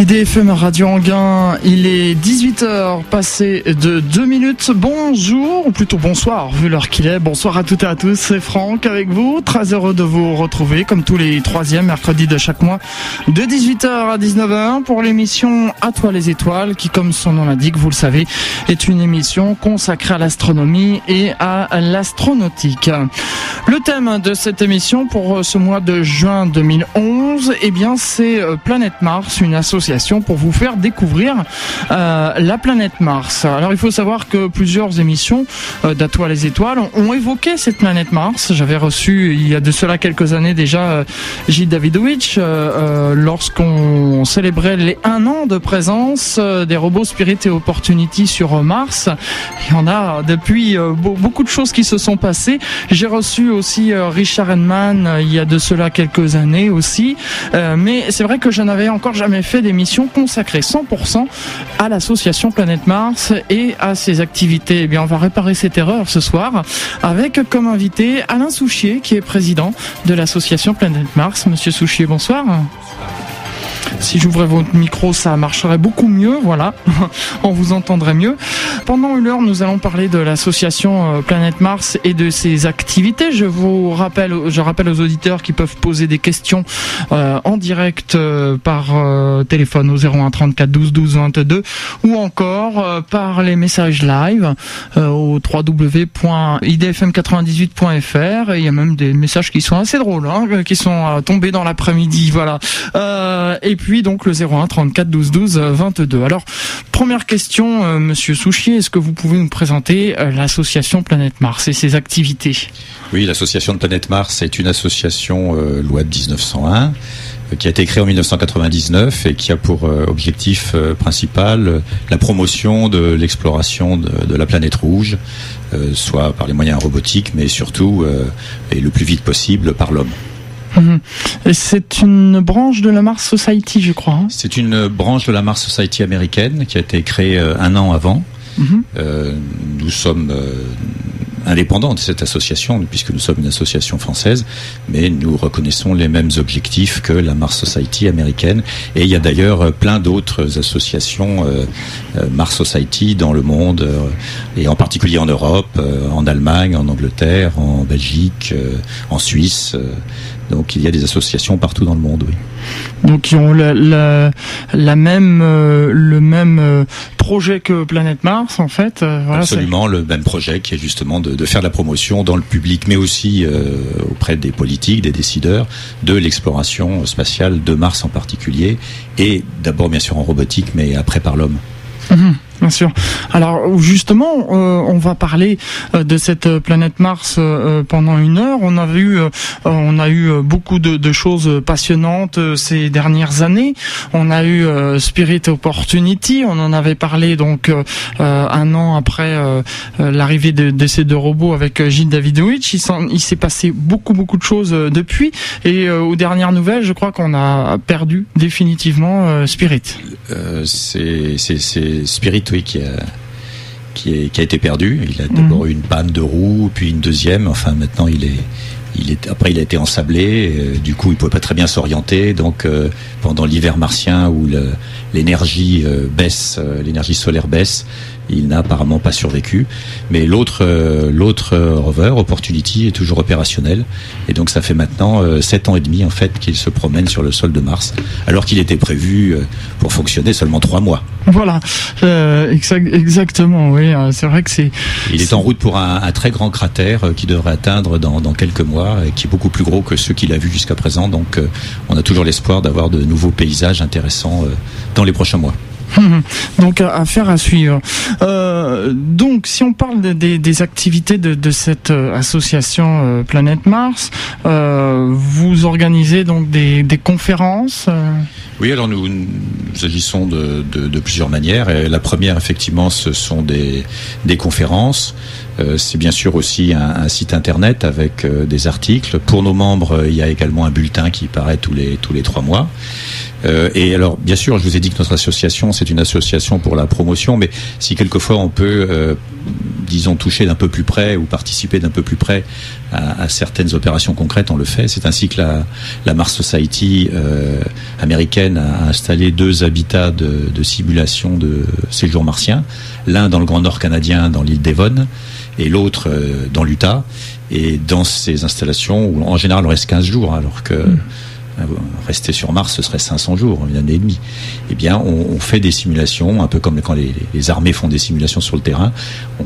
IDFM Radio Anguin, il est 18h passé de 2 minutes. Bonjour, ou plutôt bonsoir, vu l'heure qu'il est. Bonsoir à toutes et à tous, c'est Franck avec vous. Très heureux de vous retrouver comme tous les troisièmes mercredis de chaque mois de 18h à 19h pour l'émission À toi les étoiles qui, comme son nom l'indique, vous le savez, est une émission consacrée à l'astronomie et à l'astronautique. Le thème de cette émission pour ce mois de juin 2011, eh bien, c'est Planète Mars, une association pour vous faire découvrir euh, la planète Mars. Alors il faut savoir que plusieurs émissions euh, les étoiles ont, évoqué cette planète Mars. J'avais reçu il y a de cela quelques années déjà euh, Gilles Davidovich euh, lorsqu'on célébrait les un an de présence des robots Spirit et Opportunity sur Mars. Il y en a depuis beaucoup de choses qui se sont passées. J'ai reçu aussi Richard Henman il y a de cela quelques années aussi. mais c'est vrai que je n'avais encore jamais fait des consacrée 100% à l'association Planète Mars et à ses activités. Eh bien, on va réparer cette erreur ce soir avec comme invité Alain Souchier, qui est président de l'association Planète Mars. Monsieur Souchier, bonsoir. Si j'ouvrais votre micro, ça marcherait beaucoup mieux. Voilà, on vous entendrait mieux. Pendant une heure, nous allons parler de l'association euh, Planète Mars et de ses activités. Je vous rappelle, je rappelle aux auditeurs qui peuvent poser des questions euh, en direct euh, par téléphone au 01 34 12 12 22 ou encore par les messages live au www.idfm98.fr. Il y a même des messages qui sont assez drôles, hein, qui sont tombés dans l'après-midi. Voilà. Et puis donc le 01 34 12 12 22. Alors première question, euh, Monsieur Souchier, est-ce que vous pouvez nous présenter euh, l'association Planète Mars et ses activités? Oui, l'association de Planète Mars est une association euh, loi de 1901 qui a été créée en 1999 et qui a pour objectif principal la promotion de l'exploration de, la planète rouge, soit par les moyens robotiques, mais surtout et le plus vite possible par l'homme. Mhm. C'est une branche de la Mars Society, je crois. Hein. c'est une branche de la Mars Society américaine qui a été créée euh, un an avant. Mhm. Euh, nous sommes euh, indépendants de cette association, puisque nous sommes une association française, mais nous reconnaissons les mêmes objectifs que la Mars Society américaine. Et il y a d'ailleurs plein d'autres associations Mars Society dans le monde, et en particulier en Europe, en Allemagne, en Angleterre, en Belgique, en Suisse. Donc il y a des associations partout dans le monde, oui. Donc qui ont la, la, même euh, le même euh, projet que Planète Mars en fait. Euh, voilà, Absolument le même projet qui est justement de, de, faire la promotion dans le public, mais aussi auprès des politiques, des décideurs, de l'exploration spatiale de Mars en particulier, et d'abord bien sûr en robotique, mais après par l'homme. Mhm. Bien sûr. Alors justement, euh, on va parler euh, de cette planète Mars euh, pendant une heure. On a vu, on a eu beaucoup de, choses passionnantes ces dernières années. On a eu Spirit Opportunity. On en avait parlé donc un an après l'arrivée de, ces deux robots avec Gilles Davidovich. Il, il s'est passé beaucoup beaucoup de choses depuis. Et aux dernières nouvelles, je crois qu'on a perdu définitivement Spirit. c'est Spirit qui a, qui, a été perdu. Il a d'abord eu une panne de roue, puis une deuxième. Enfin, maintenant, il est, il est, après, il a été ensablé. Euh, du coup, il pouvait pas très bien s'orienter. Donc, euh, pendant l'hiver martien où l'énergie euh, baisse, l'énergie solaire baisse, il n'a apparemment pas survécu. Mais l'autre, euh, l'autre rover, Opportunity, est toujours opérationnel. Et donc ça fait maintenant euh, sept ans et demi en fait qu'il se promène sur le sol de Mars, alors qu'il était prévu euh, pour fonctionner seulement trois mois. Voilà, exactement. Oui, c'est vrai que c'est. Il est en route pour un, très grand cratère qui devrait atteindre dans, dans, quelques mois et qui est beaucoup plus gros que ceux qu'il a vus jusqu'à présent. Donc on a toujours l'espoir d'avoir de nouveaux paysages intéressants dans les prochains mois. donc affaire à suivre. Euh, donc si on parle des, activités de, cette euh, association euh, Planète Mars, vous organisez donc des, conférences. Oui, alors nous, agissons de, plusieurs manières. la première, effectivement, ce sont des, conférences. c'est bien sûr aussi un, site internet avec des articles. Pour nos membres, il y a également un bulletin qui paraît tous les tous les trois mois. Euh, et alors, bien sûr, je vous ai dit que notre association, c'est une association pour la promotion, mais si quelquefois on peut euh, disons, toucher d'un peu plus près ou participer d'un peu plus près à, certaines opérations concrètes, on le fait. C'est ainsi que la, Mars Society euh, américaine a installé deux habitats de, de simulation de séjour martien, l'un dans le Grand Nord canadien, dans l'île Devon, et l'autre euh, dans l'Utah. Et dans ces installations, où en général on reste 15 jours, alors que... Mm. Euh, rester sur Mars, ce serait 500 jours, une année et demie. Eh bien, on, fait des simulations, un peu comme quand les, armées font des simulations sur le terrain.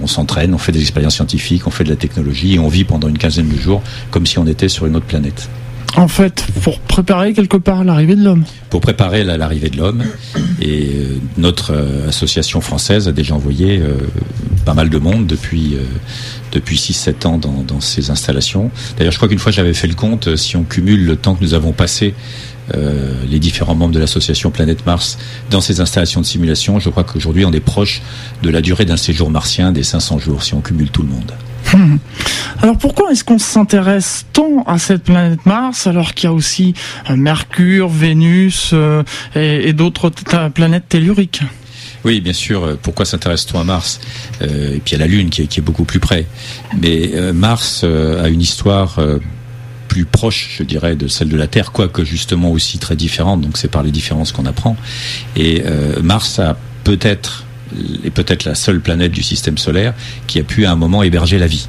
On s'entraîne, on fait des expériences scientifiques, on fait de la technologie et on vit pendant une quinzaine de jours comme si on était sur une autre planète. En fait, pour préparer quelque part l'arrivée de l'homme. Pour préparer l'arrivée de l'homme. Et euh, notre euh, association française a déjà envoyé pas mal de monde depuis depuis 6-7 ans dans, dans, ces installations. D'ailleurs, je crois qu'une fois j'avais fait le compte, euh, si on cumule le temps que nous avons passé euh, les différents membres de l'association Planète Mars dans ces installations de simulation, je crois qu'aujourd'hui on est proche de la durée d'un séjour martien des 500 jours si on cumule tout le monde. Alors pourquoi est-ce qu'on s'intéresse tant à cette planète Mars alors qu'il y a aussi euh, Mercure, Vénus et, et d'autres planètes telluriques? Oui, bien sûr. Euh, pourquoi s'intéresse-t-on à Mars euh, Et puis à la Lune qui est, beaucoup plus près. Mais euh, Mars a une histoire plus proche, je dirais, de celle de la Terre, quoique justement aussi très différente. Donc c'est par les différences qu'on apprend. Et Mars a peut-être est peut-être la seule planète du système solaire qui a pu à un moment héberger la vie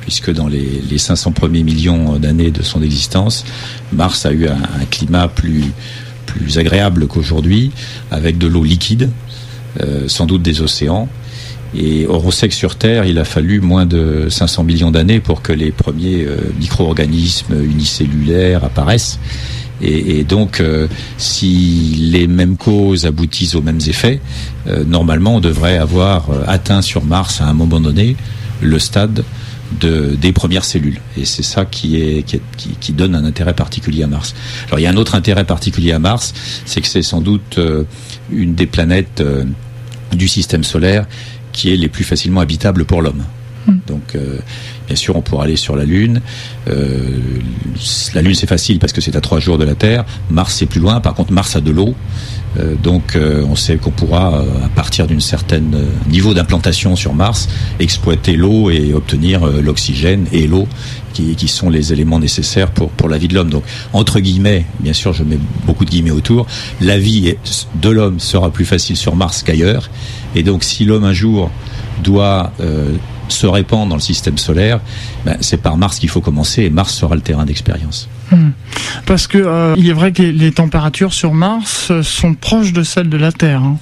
puisque dans les, les 500 premiers millions d'années de son existence, Mars a eu un, climat plus agréable qu'aujourd'hui, avec de l'eau liquide, sans doute des océans. Et au sec sur Terre, il a fallu moins de 500 millions d'années pour que les premiers euh, micro-organismes unicellulaires apparaissent. Et, donc, euh, si les mêmes causes aboutissent aux mêmes effets, normalement, on devrait avoir atteint sur Mars à un moment donné le stade de, des premières cellules. Et c'est ça qui, est, qui, qui, donne un intérêt particulier à Mars. Alors, il y a un autre intérêt particulier à Mars, c'est que c'est sans doute une des planètes du système solaire qui est les plus facilement habitables pour l'homme. Hmm. Donc, euh, bien sûr, on pourra aller sur la Lune. Euh, la Lune, c'est facile parce que c'est à trois jours de la Terre. Mars, c'est plus loin. Par contre, Mars a de l'eau. Euh, donc, on sait qu'on pourra, à partir d'un certain niveau d'implantation sur Mars, exploiter l'eau et obtenir l'oxygène et l'eau qui, qui, sont les éléments nécessaires pour, pour la vie de l'homme. Donc, entre guillemets, bien sûr, je mets beaucoup de guillemets autour, la vie de l'homme sera plus facile sur Mars qu'ailleurs. Et donc, si l'homme un jour doit se répandre dans le système solaire, ben, c'est par Mars qu'il faut commencer et Mars sera le terrain d'expérience. Hmm. Parce que euh, il est vrai que les températures sur Mars sont proches de celles de la Terre. Hein.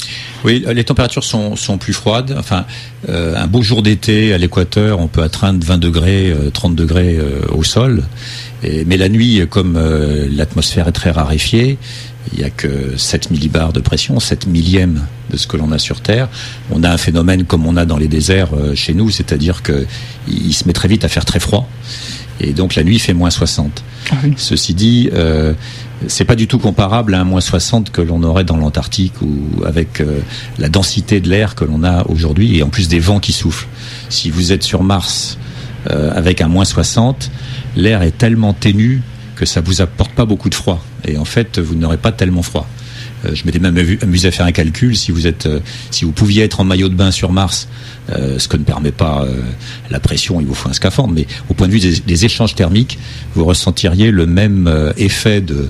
Oui, les températures sont, sont plus froides. Enfin, euh, un beau jour d'été à l'équateur, on peut atteindre 20 degrés, 30 degrés au sol. Et, mais la nuit, comme l'atmosphère est très raréfiée, il n'y a que 7 millibars de pression, 7 millièmes de ce que l'on a sur Terre. On a un phénomène comme on a dans les déserts euh, chez nous, c'est-à-dire qu'il se met très vite à faire très froid. Et donc la nuit fait moins 60. Ah Ceci dit, euh, c'est pas du tout comparable à un moins 60 que l'on aurait dans l'Antarctique ou avec euh, la densité de l'air que l'on a aujourd'hui et en plus des vents qui soufflent. Si vous êtes sur Mars euh, avec un moins 60, l'air est tellement ténu que ça vous apporte pas beaucoup de froid. Et en fait, vous n'aurez pas tellement froid. Euh, je m'étais même amusé à faire un calcul. Si vous êtes, euh, si vous pouviez être en maillot de bain sur Mars, euh, ce que ne permet pas la pression, il vous faut un scaphandre. Mais au point de vue des, échanges thermiques, vous ressentiriez le même effet de,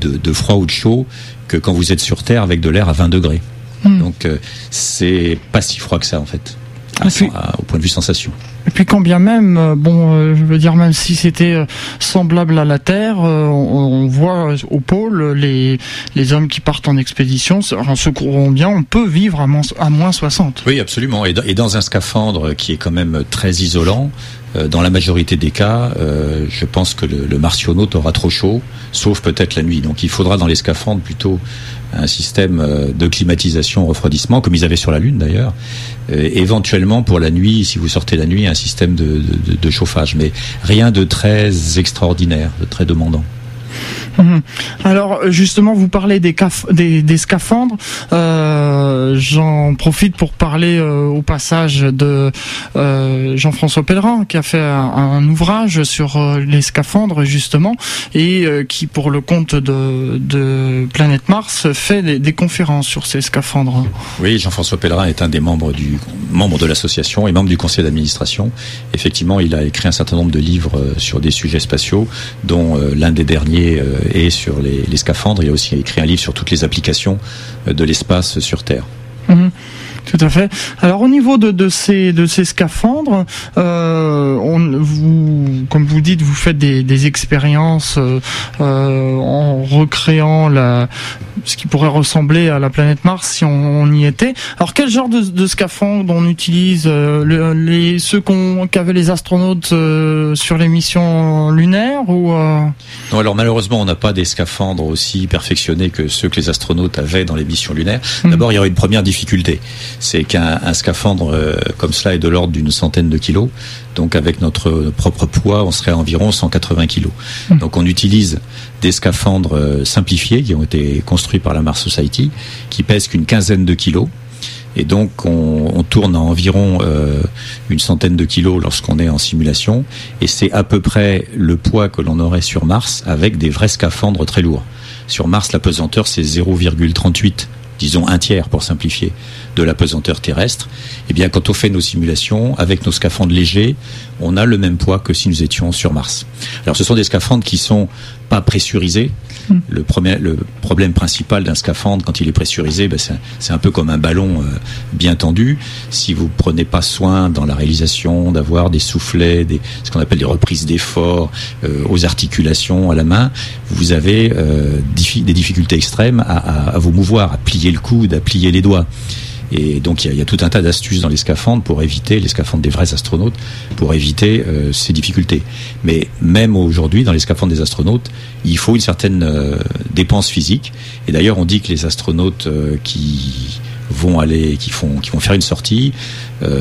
de, froid ou de chaud que quand vous êtes sur Terre avec de l'air à 20 degrés. Hmm. Donc c'est pas si froid que ça en fait, au point de vue sensation. Et puis quand bien même, euh, bon, euh, je veux dire même si c'était euh, semblable à la Terre, on, voit au pôle les les hommes qui partent en expédition, en secourant bien, on peut vivre à moins, à moins 60. Oui, absolument. Et, dans un scaphandre qui est quand même très isolant, dans la majorité des cas, je pense que le, le aura trop chaud, sauf peut-être la nuit. Donc il faudra dans les scaphandres plutôt un système euh, de climatisation, refroidissement, comme ils avaient sur la Lune d'ailleurs. Euh, éventuellement pour la nuit, si vous sortez la nuit, un système de, de chauffage, mais rien de très extraordinaire, de très demandant. Mhm. Alors justement, vous parlez des, des, scaphandres. Euh, J'en profite pour parler au passage de Jean-François Pellerin qui a fait un, ouvrage sur les scaphandres justement et qui pour le compte de, de Planète Mars fait des, des conférences sur ces scaphandres. Oui, Jean-François Pellerin est un des membres du membre de l'association et membre du conseil d'administration. Effectivement, il a écrit un certain nombre de livres euh, sur des sujets spatiaux, dont euh, l'un des derniers euh, est sur les, scaphandres. Il a aussi écrit un livre sur toutes les applications de l'espace sur Terre. Mhm. Tout à fait. Alors au niveau de, de ces de ces scaphandres, euh, vous, comme vous dites, vous faites des, des expériences euh, euh en recréant la ce qui pourrait ressembler à la planète Mars si on, on y était. Alors quel genre de, de scaphandres on utilise euh, les ceux qu'avaient les astronautes euh, sur les missions lunaires ou Non, alors malheureusement, on n'a pas des scaphandres aussi perfectionnés que ceux que les astronautes avaient dans les missions lunaires. Mmh. D'abord, il y aurait une première difficulté c'est qu'un scaphandre euh, comme cela est de l'ordre d'une centaine de kilos. Donc avec notre propre poids, on serait à environ 180 kilos. Hmm. Donc on utilise des scaphandres euh, simplifiés qui ont été construits par la Mars Society, qui pèsent qu'une quinzaine de kilos. Et donc on, tourne à environ euh, une centaine de kilos lorsqu'on est en simulation, et c'est à peu près le poids que l'on aurait sur Mars avec des vrais scaphandres très lourds. Sur Mars, la pesanteur c'est 0,38 disons un tiers pour simplifier, de la pesanteur terrestre, eh bien quand on fait nos simulations avec nos scaphandres légers, on a le même poids que si nous étions sur Mars. Alors ce sont des scaphandres qui sont pas pressurisés. Hmm. Le, premier, le problème principal d'un scaphandre quand il est pressurisé, ben c'est un peu comme un ballon euh, bien tendu. Si vous prenez pas soin dans la réalisation d'avoir des soufflets, des, ce qu'on appelle des reprises d'effort euh, aux articulations, à la main, vous avez euh, des difficultés extrêmes à, à, à vous mouvoir, à plier le coude, à plier les doigts. Et donc il y, a, tout un tas d'astuces dans les scaphandres pour éviter les scaphandres des vrais astronautes pour éviter euh, ces difficultés. Mais même aujourd'hui dans les scaphandres des astronautes, il faut une certaine euh, dépense physique. Et d'ailleurs on dit que les astronautes euh, qui vont aller, qui font, qui vont faire une sortie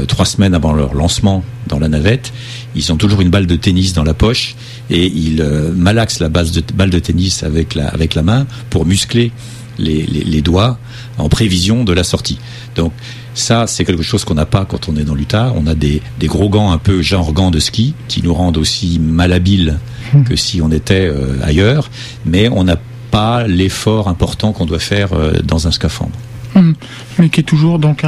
trois semaines avant leur lancement dans la navette, ils ont toujours une balle de tennis dans la poche et ils malaxent la base de balle de tennis avec la avec la main pour muscler les, les, les doigts en prévision de la sortie. Donc ça, c'est quelque chose qu'on n'a pas quand on est dans l'Utah. On a des, des, gros gants un peu genre gants de ski qui nous rendent aussi malhabiles hmm. que si on était euh, ailleurs, mais on n'a pas l'effort important qu'on doit faire euh, dans un scaphandre. Hmm. Mais qui est toujours donc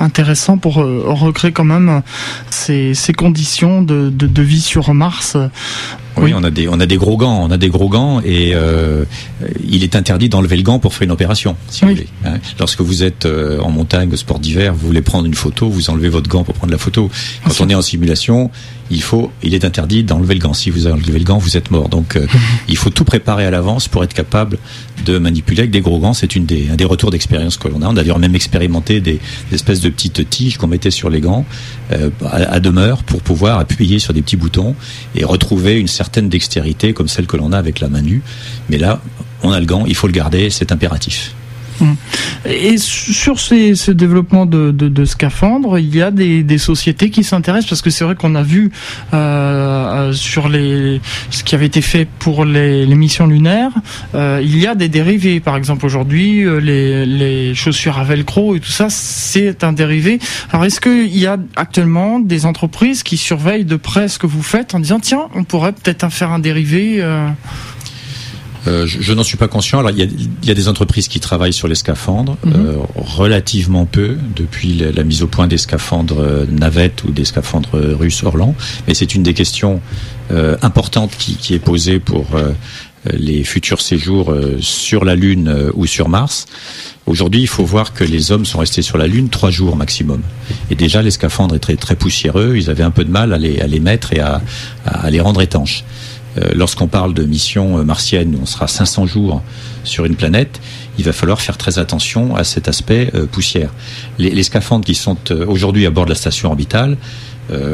intéressant pour euh, recréer quand même ces, ces conditions de, de, de, vie sur Mars oui, on a des on a des gros gants, on a des gros gants et euh, il est interdit d'enlever le gant pour faire une opération, si vous voulez. Hein. Lorsque vous êtes euh, en montagne, au sport d'hiver, vous voulez prendre une photo, vous enlevez votre gant pour prendre la photo. Quand on est en simulation, il faut, il est interdit d'enlever le gant. Si vous enlevez le gant, vous êtes mort. Donc, euh, il faut tout préparer à l'avance pour être capable de manipuler avec des gros gants. C'est une des un des retours d'expérience que l'on a. On a d'ailleurs même expérimenté des, espèces de petites tiges qu'on mettait sur les gants à, à demeure pour pouvoir appuyer sur des petits boutons et retrouver une certaine dextérité comme celle que l'on a avec la main nue. Mais là, on a le gant, il faut le garder, c'est impératif. Et sur ce développement de, de, de, scaphandres, il y a des, sociétés qui s'intéressent parce que c'est vrai qu'on a vu euh, euh, sur les ce qui avait été fait pour les, missions lunaires, euh, il y a des dérivés. Par exemple, aujourd'hui, euh, les, chaussures à velcro et tout ça, c'est un dérivé. Alors, est-ce qu'il y a actuellement des entreprises qui surveillent de près ce que vous faites en disant tiens, on pourrait peut-être faire un dérivé euh, je, n'en suis pas conscient. Alors, il y, a, il y, a, des entreprises qui travaillent sur les scaphandres, mhm. euh, relativement peu depuis la, la, mise au point des scaphandres euh, navettes ou des scaphandres russes Orlan. Mais c'est une des questions euh, importantes qui, qui, est posée pour euh, les futurs séjours sur la Lune ou sur Mars. Aujourd'hui, il faut voir que les hommes sont restés sur la Lune trois jours maximum. Et déjà, les scaphandres étaient très poussiéreux. Ils avaient un peu de mal à les, à les mettre et à, à les rendre étanches. Euh, lorsqu'on parle de mission euh, martienne, où on sera 500 jours sur une planète, il va falloir faire très attention à cet aspect euh, poussière. Les, les, scaphandres qui sont aujourd'hui à bord de la station orbitale,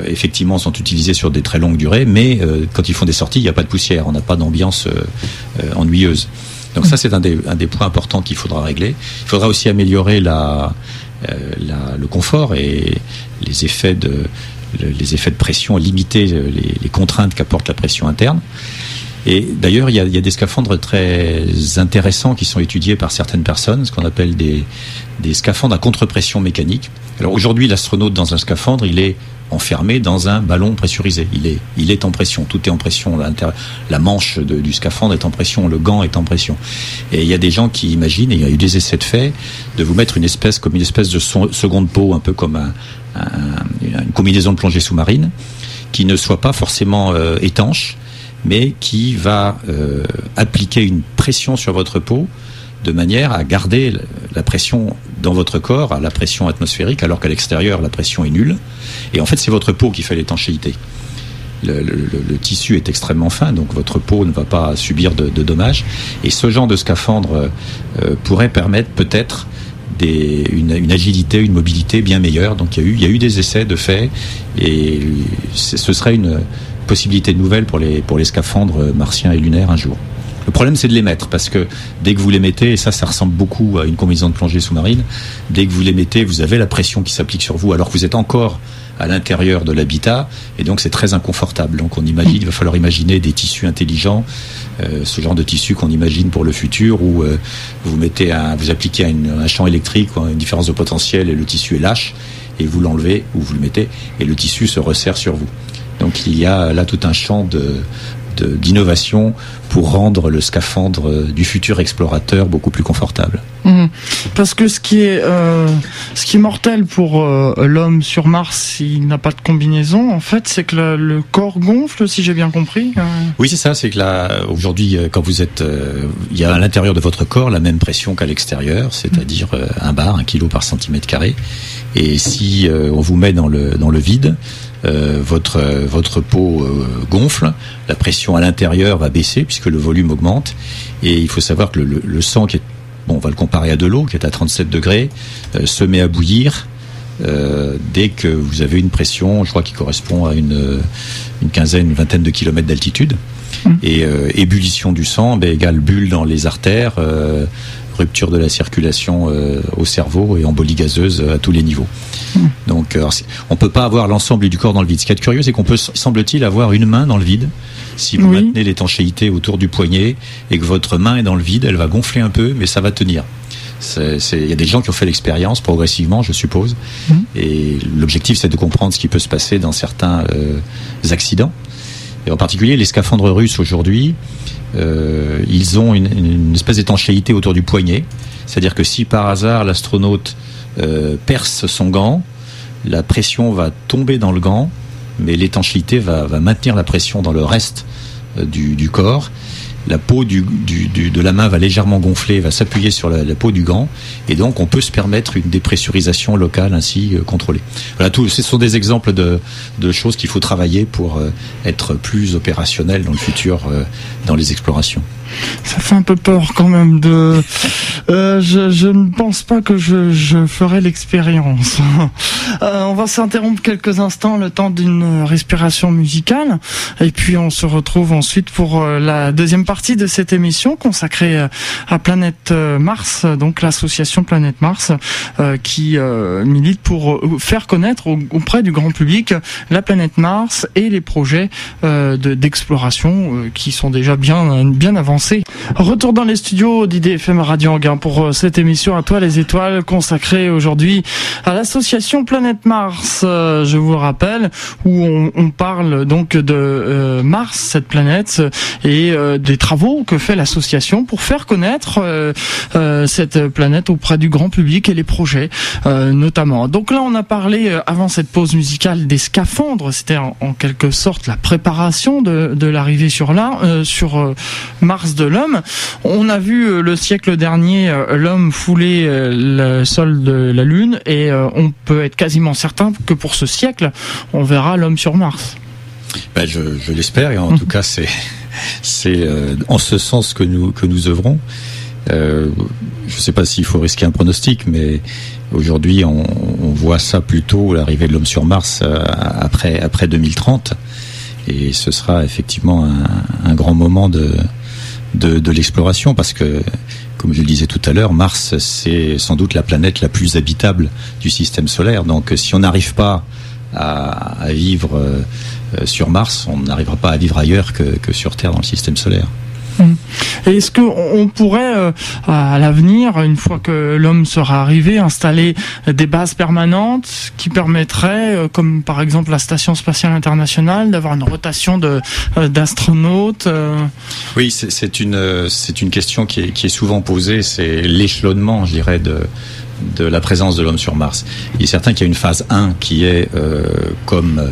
effectivement, sont utilisés sur des très longues durées, mais quand ils font des sorties, il n'y a pas de poussière, on n'a pas d'ambiance ennuyeuse. Donc ça, c'est un des, un des points importants qu'il faudra régler. Il faudra aussi améliorer la, la, le confort et les effets de les effets de pression, limiter les, les contraintes qu'apporte la pression interne. Et d'ailleurs, il y a, des scaphandres très intéressants qui sont étudiés par certaines personnes, ce qu'on appelle des, des scaphandres à contre-pression mécanique. Alors aujourd'hui, l'astronaute dans un scaphandre, il est enfermé dans un ballon pressurisé. Il est, il est en pression. Tout est en pression. La manche du scaphandre est en pression. Le gant est en pression. Et il y a des gens qui imaginent, et il y a eu des essais de fait, de vous mettre une espèce comme une espèce de seconde peau, un peu comme un, une combinaison de plongée sous-marine, qui ne soit pas forcément euh, étanche, mais qui va euh, appliquer une pression sur votre peau de manière à garder la pression dans votre corps à la pression atmosphérique, alors qu'à l'extérieur, la pression est nulle. Et en fait, c'est votre peau qui fait l'étanchéité. Le, tissu est extrêmement fin, donc votre peau ne va pas subir de, dommages. Et ce genre de scaphandre euh, pourrait permettre peut-être une, agilité, une mobilité bien meilleure. Donc il y, il y a eu des essais de fait, et ce serait une possibilité nouvelle pour les, pour les scaphandres martiens et lunaires un jour. Le problème, c'est de les mettre parce que dès que vous les mettez, et ça, ça ressemble beaucoup à une combinaison de plongée sous-marine, dès que vous les mettez, vous avez la pression qui s'applique sur vous alors que vous êtes encore à l'intérieur de l'habitat et donc c'est très inconfortable. Donc on imagine, il va falloir imaginer des tissus intelligents, euh, ce genre de tissu qu'on imagine pour le futur où euh, vous mettez un, vous appliquez un, champ électrique une différence de potentiel et le tissu est lâche et vous l'enlevez ou vous le mettez et le tissu se resserre sur vous. Donc il y a là tout un champ de, d'innovation pour rendre le scaphandre du futur explorateur beaucoup plus confortable. Mhm. Parce que ce qui est euh, ce qui est mortel pour euh, l'homme sur Mars, s'il n'a pas de combinaison, en fait, c'est que le, corps gonfle, si j'ai bien compris. Euh. Oui, c'est ça. C'est que là, aujourd'hui, quand vous êtes, il y a à l'intérieur de votre corps la même pression qu'à l'extérieur, c'est-à-dire un bar, un kilo par centimètre carré. Et si on vous met dans le dans le vide, euh, votre votre peau euh, gonfle, la pression à l'intérieur va baisser puisque le volume augmente et il faut savoir que le, le, sang qui est bon, on va le comparer à de l'eau qui est à 37 degrés, euh, se met à bouillir dès que vous avez une pression, je crois qui correspond à une une quinzaine, une vingtaine de kilomètres d'altitude. Mmh. Et ébullition du sang ben, égale bulle dans les artères, rupture de la circulation euh, au cerveau et embolie gazeuse euh, à tous les niveaux. Hmm. Donc euh, on peut pas avoir l'ensemble du corps dans le vide. Ce qui est curieux, c'est qu'on peut, semble-t-il, avoir une main dans le vide. Si vous maintenez l'étanchéité autour du poignet et que votre main est dans le vide, elle va gonfler un peu, mais ça va tenir. Il y a des gens qui ont fait l'expérience progressivement, je suppose. Hmm. Et l'objectif, c'est de comprendre ce qui peut se passer dans certains accidents. En particulier, les scaphandres russes aujourd'hui, euh, ils ont une, espèce d'étanchéité autour du poignet. C'est-à-dire que si par hasard l'astronaute euh, perce son gant, la pression va tomber dans le gant, mais l'étanchéité va, maintenir la pression dans le reste euh, du, corps la peau du, de la main va légèrement gonfler, va s'appuyer sur la, peau du gant, et donc on peut se permettre une dépressurisation locale ainsi euh, contrôlée. Voilà, tout, ce sont des exemples de, choses qu'il faut travailler pour euh, être plus opérationnel dans le futur euh, dans les explorations. Ça fait un peu peur quand même de. Euh, je, ne pense pas que je, ferai l'expérience. Euh, on va s'interrompre quelques instants, le temps d'une respiration musicale, et puis on se retrouve ensuite pour euh, la deuxième partie de cette émission consacrée à Planète Mars, donc l'association Planète Mars, qui milite pour faire connaître auprès du grand public la planète Mars et les projets d'exploration qui sont déjà bien bien avancés Retour dans les studios d'IDFM Radio Anguin pour euh, cette émission à toi les étoiles consacrée aujourd'hui à l'association Planète Mars. Euh, je vous rappelle où on, parle donc de euh, Mars, cette planète, et des travaux que fait l'association pour faire connaître cette planète auprès du grand public et les projets notamment. Donc là on a parlé avant cette pause musicale des scaphandres, c'était en, quelque sorte la préparation de, de l'arrivée sur là sur Mars de l'homme. On a vu euh, le siècle dernier euh, l'homme fouler euh, le sol de la Lune et on peut être quasiment certain que pour ce siècle, on verra l'homme sur Mars. Ben, je, l'espère et en tout cas c'est c'est en ce sens que nous que nous œuvrons. je ne sais pas s'il faut risquer un pronostic, mais aujourd'hui on, voit ça plutôt l'arrivée de l'homme sur Mars après après 2030 et ce sera effectivement un grand moment de de, l'exploration parce que, comme je le disais tout à l'heure, Mars, c'est sans doute la planète la plus habitable du système solaire. Donc si on n'arrive pas à, vivre euh, sur Mars, on n'arrivera pas à vivre ailleurs que sur Terre dans le système solaire. Est-ce qu'on pourrait, euh, à l'avenir, une fois que l'homme sera arrivé, installer des bases permanentes qui permettraient, euh, comme par exemple la Station spatiale internationale, d'avoir une rotation euh, d'astronautes Oui, c'est une une question qui est, qui est souvent posée. C'est l'échelonnement, je dirais, de de la présence de l'homme sur Mars. Il est certain qu'il y a une phase 1 qui est comme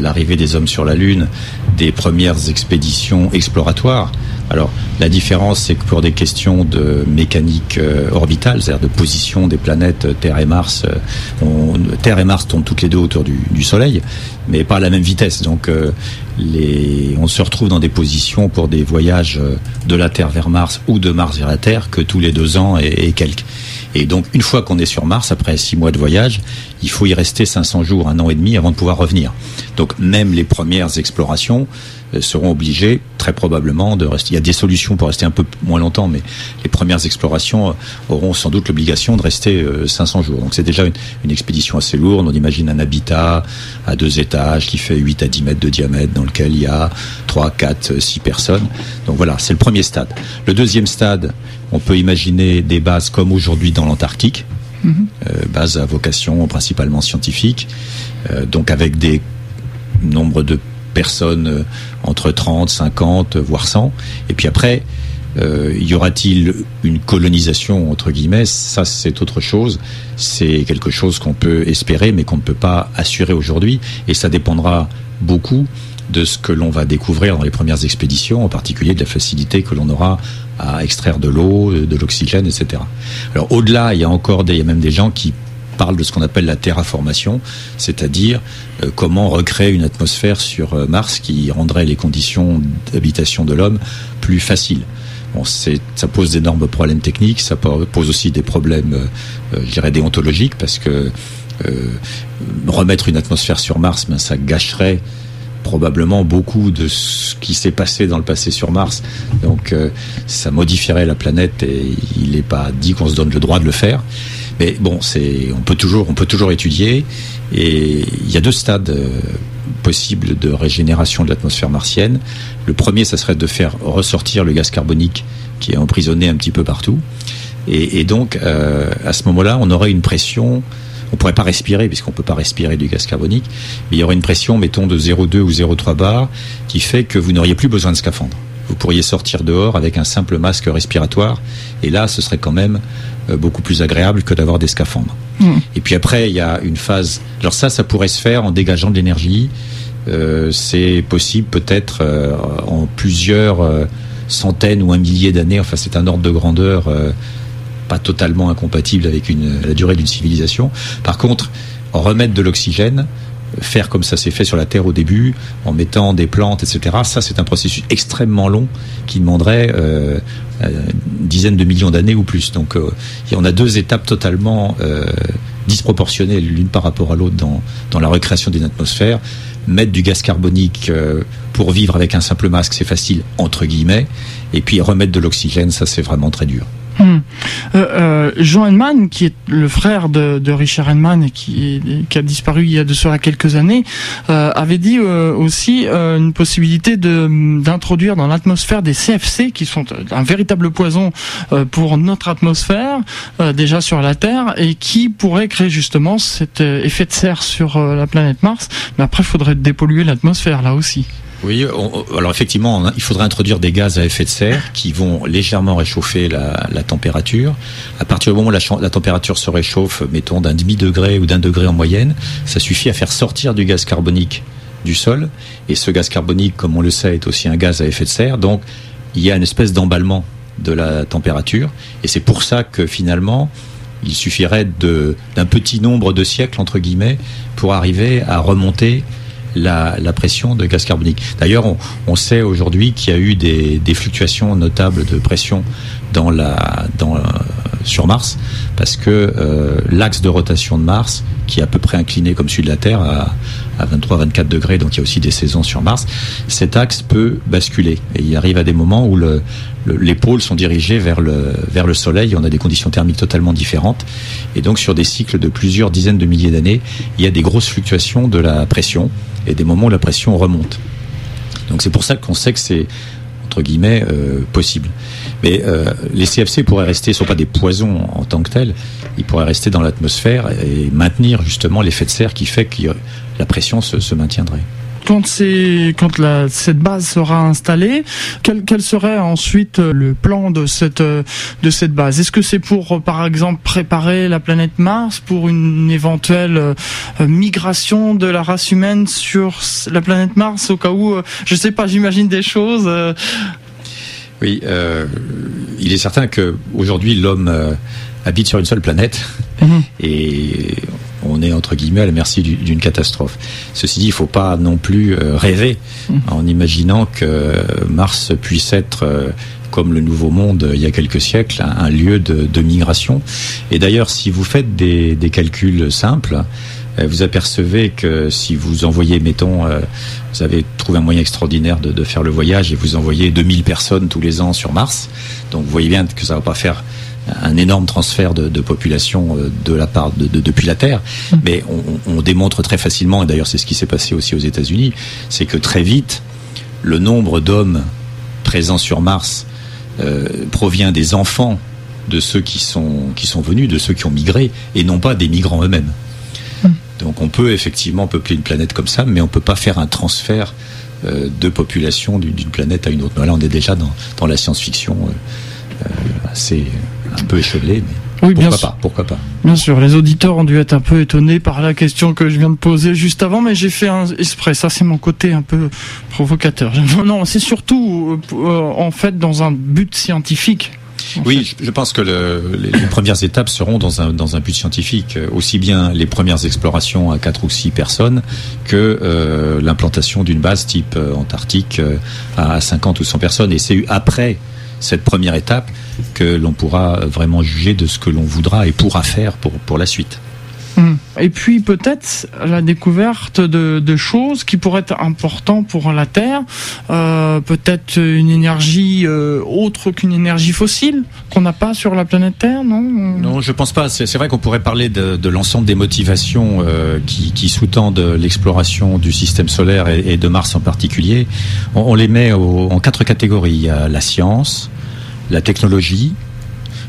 l'arrivée des hommes sur la Lune, des premières expéditions exploratoires. Alors, la différence, c'est que pour des questions de mécanique euh, orbitale, c'est-à-dire de position des planètes euh, Terre et Mars, euh, Terre et Mars tombent toutes les deux autour du, Soleil, mais pas à la même vitesse. Donc, les, on se retrouve dans des positions pour des voyages de la Terre vers Mars ou de Mars vers la Terre que tous les deux ans et quelques. Et donc, une fois qu'on est sur Mars, après six mois de voyage, il faut y rester 500 jours, un an et demi avant de pouvoir revenir. Donc, même les premières explorations euh, seront obligées, très probablement, de rester. Il y a des solutions pour rester un peu moins longtemps, mais les premières explorations euh, auront sans doute l'obligation de rester 500 euh, jours. Donc, c'est déjà une, une, expédition assez lourde. On imagine un habitat à deux étages qui fait 8 à 10 mètres de diamètre, dans lequel il y a 3, 4, 6 personnes. Donc voilà, c'est le premier stade. Le deuxième stade, on peut imaginer des bases comme aujourd'hui dans l'Antarctique, mhm. euh, bases à vocation principalement scientifique, euh, donc avec des nombres de personnes euh, entre 30, 50, voire 100. Et puis après, y aura-t-il une colonisation entre guillemets? Ça, c'est autre chose. C'est quelque chose qu'on peut espérer, mais qu'on ne peut pas assurer aujourd'hui. Et ça dépendra beaucoup de ce que l'on va découvrir dans les premières expéditions, en particulier de la facilité que l'on aura à extraire de l'eau, de l'oxygène, etc. Alors au-delà, il y a encore des, il y a même des gens qui parlent de ce qu'on appelle la terraformation, c'est-à-dire euh, comment recréer une atmosphère sur euh, Mars qui rendrait les conditions d'habitation de l'homme plus faciles. Bon, ça pose d'énormes problèmes techniques, ça pose aussi des problèmes, euh, je dirais, déontologiques, parce que remettre une atmosphère sur Mars, ben, ça gâcherait probablement beaucoup de ce qui s'est passé dans le passé sur Mars. Donc euh, ça modifierait la planète et il n'est pas dit qu'on se donne le droit de le faire. Mais bon, c'est on peut toujours on peut toujours étudier et il y a deux stades euh, possibles de régénération de l'atmosphère martienne. Le premier, ça serait de faire ressortir le gaz carbonique qui est emprisonné un petit peu partout. Et, donc, euh, à ce moment-là, on aurait une pression on pourrait pas respirer puisqu'on peut pas respirer du gaz carbonique, mais il y aurait une pression, mettons, de 0,2 ou 0,3 bar qui fait que vous n'auriez plus besoin de scaphandre. Vous pourriez sortir dehors avec un simple masque respiratoire, et là, ce serait quand même euh, beaucoup plus agréable que d'avoir des scaphandres. Mmh. Et puis après, il y a une phase. Alors ça, ça pourrait se faire en dégageant de l'énergie. Euh, c'est possible peut-être euh, en plusieurs centaines ou un millier d'années. Enfin, c'est un ordre de grandeur pas totalement incompatible avec la durée d'une civilisation. Par contre, remettre de l'oxygène, faire comme ça s'est fait sur la Terre au début, en mettant des plantes, etc. Ça, c'est un processus extrêmement long qui demanderait euh, euh une dizaine de millions d'années ou plus. Donc, euh, on a deux étapes totalement disproportionnées l'une par rapport à l'autre dans, dans la recréation d'une atmosphère. Mettre du gaz carbonique pour vivre avec un simple masque, c'est facile entre guillemets, et puis remettre de l'oxygène, ça, c'est vraiment très dur. Hmm. Euh, euh, Jean Henman, qui est le frère de, Richard Henman et qui, a disparu il y a de cela quelques années, euh, avait dit aussi une possibilité d'introduire dans l'atmosphère des CFC, qui sont un véritable poison pour notre atmosphère, déjà sur la Terre, et qui pourrait créer justement cet effet de serre sur la planète Mars. Mais après, il faudrait dépolluer l'atmosphère là aussi. Oui, alors effectivement, il faudrait introduire des gaz à effet de serre qui vont légèrement réchauffer la, température. À partir du moment où la, température se réchauffe, mettons d'un demi degré ou d'un degré en moyenne, ça suffit à faire sortir du gaz carbonique du sol. Et ce gaz carbonique, comme on le sait, est aussi un gaz à effet de serre. Donc, il y a une espèce d'emballement de la température. Et c'est pour ça que finalement, il suffirait d'un petit nombre de siècles, entre guillemets, pour arriver à remonter la, pression de gaz carbonique. D'ailleurs, on, sait aujourd'hui qu'il y a eu des, fluctuations notables de pression dans la, dans, sur Mars, parce que l'axe de rotation de Mars, qui est à peu près incliné comme celui de la Terre, à, à 23-24 degrés, donc il y a aussi des saisons sur Mars, cet axe peut basculer. Et il arrive à des moments où le, les pôles sont dirigés vers le, vers le Soleil, on a des conditions thermiques totalement différentes. Et donc sur des cycles de plusieurs dizaines de milliers d'années, il y a des grosses fluctuations de la pression et des moments où la pression remonte. Donc c'est pour ça qu'on sait que c'est entre guillemets euh, possible. Mais euh, les CFC pourraient rester, sont pas des poisons en tant que tels, ils pourraient rester dans l'atmosphère et maintenir justement l'effet de serre qui fait que la pression se, maintiendrait quand quand la, cette base sera installée, quel, quel serait ensuite le plan de cette de cette base? Est-ce que c'est pour par exemple préparer la planète Mars pour une éventuelle euh, migration de la race humaine sur la planète Mars au cas où euh, je sais pas, j'imagine des choses. Euh. Oui, euh, il est certain que aujourd'hui l'homme habite sur une seule planète mhm. et on est entre guillemets à la merci d'une catastrophe. Ceci dit, il ne faut pas non plus euh, rêver mmh. en imaginant que Mars puisse être euh, comme le Nouveau Monde euh, il y a quelques siècles, un, lieu de, migration. Et d'ailleurs, si vous faites des, calculs simples, vous apercevez que si vous envoyez, mettons, vous avez trouvé un moyen extraordinaire de, de, faire le voyage et vous envoyez 2000 personnes tous les ans sur Mars, donc vous voyez bien que ça ne va pas faire un énorme transfert de, population euh, de la part de, depuis la Terre, mmh. mais on, démontre très facilement, et d'ailleurs c'est ce qui s'est passé aussi aux États-Unis, c'est que très vite le nombre d'hommes présents sur Mars euh, provient des enfants de ceux qui sont qui sont venus, de ceux qui ont migré, et non pas des migrants eux-mêmes. Donc on peut effectivement peupler une planète comme ça, mais on peut pas faire un transfert euh, de population d'une planète à une autre. Là, on est déjà dans, la science-fiction assez un peu échevelé, mais oui, pourquoi pas, pourquoi pas. Bien sûr, les auditeurs ont dû être un peu étonnés par la question que je viens de poser juste avant, mais j'ai fait un exprès. Ça, c'est mon côté un peu provocateur. Non, c'est surtout euh, en fait dans un but scientifique. Oui, je pense que le, les, premières étapes seront dans un, dans un but scientifique, euh, aussi bien les premières explorations à quatre ou six personnes que euh, l'implantation d'une base type Antarctique à 50 ou 100 personnes. Et c'est après cette première étape que l'on pourra vraiment juger de ce que l'on voudra et pourra faire pour, pour la suite. Hum. Et puis peut-être la découverte de, choses qui pourraient être importantes pour la Terre, euh, peut-être une énergie euh, autre qu'une énergie fossile qu'on n'a pas sur la planète Terre, non? Non, je pense pas. C'est vrai qu'on pourrait parler de, l'ensemble des motivations euh, qui, sous-tendent l'exploration du système solaire et, de Mars en particulier. On, les met en quatre catégories. La science, la technologie,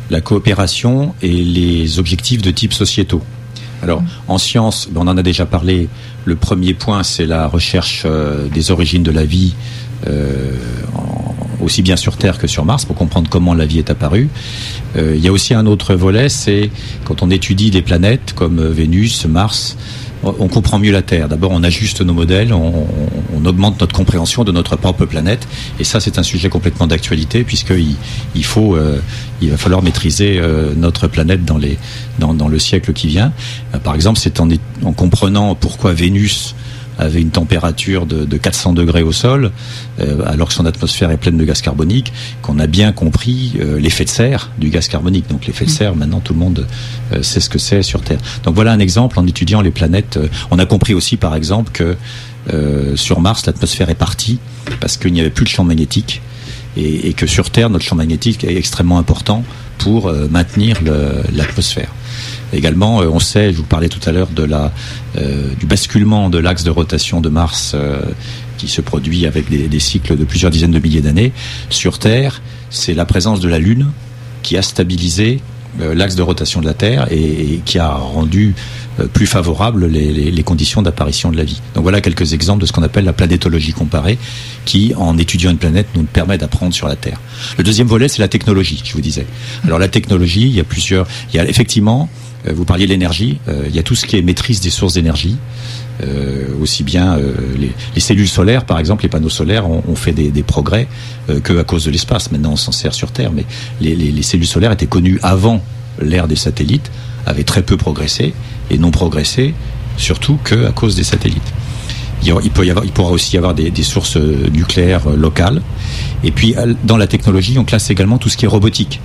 la coopération et les objectifs de type sociétaux. Alors, en science, on en a déjà parlé. Le premier point, c'est la recherche euh, des origines de la vie, euh, aussi bien sur Terre que sur Mars, pour comprendre comment la vie est apparue. Euh, il y a aussi un autre volet, c'est quand on étudie des planètes comme Vénus, Mars, on comprend mieux la Terre. D'abord, on ajuste nos modèles, on, augmente notre compréhension de notre propre planète. Et ça, c'est un sujet complètement d'actualité, puisqu'il il faut, euh, il va falloir maîtriser euh, notre planète dans, les, dans, dans le siècle qui vient. Euh, par exemple, c'est en, en comprenant pourquoi Vénus avait une température de, de 400 degrés au sol, euh, alors que son atmosphère est pleine de gaz carbonique, qu'on a bien compris euh, l'effet de serre du gaz carbonique. Donc l'effet de mm. serre, maintenant tout le monde euh, sait ce que c'est sur Terre. Donc voilà un exemple en étudiant les planètes. on a compris aussi par exemple que sur Mars, l'atmosphère est partie parce qu'il n'y avait plus de champ magnétique. Et, que sur Terre, notre champ magnétique est extrêmement important pour maintenir l'atmosphère. Également, euh, on sait, je vous parlais tout à l'heure euh, du basculement de l'axe de rotation de Mars euh, qui se produit avec des, cycles de plusieurs dizaines de milliers d'années. Sur Terre, c'est la présence de la Lune qui a stabilisé l'axe de rotation de la Terre et, qui a rendu plus favorables les, conditions d'apparition de la vie. Donc voilà quelques exemples de ce qu'on appelle la planétologie comparée, qui, en étudiant une planète, nous permet d'apprendre sur la Terre. Le deuxième volet, c'est la technologie, je vous disais. Alors la technologie, il y a plusieurs... Il y a effectivement euh, vous parliez de l'énergie. Euh, il y a tout ce qui est maîtrise des sources d'énergie. Euh, aussi bien les, cellules solaires, par exemple, les panneaux solaires ont, fait des, progrès que à cause de l'espace. Maintenant, on s'en sert sur Terre, mais les, cellules solaires étaient connues avant l'ère des satellites, avaient très peu progressé et n'ont progressé surtout que à cause des satellites. Il, peut y avoir, il pourra aussi y avoir des, sources nucléaires locales. Et puis, dans la technologie, on classe également tout ce qui est robotique.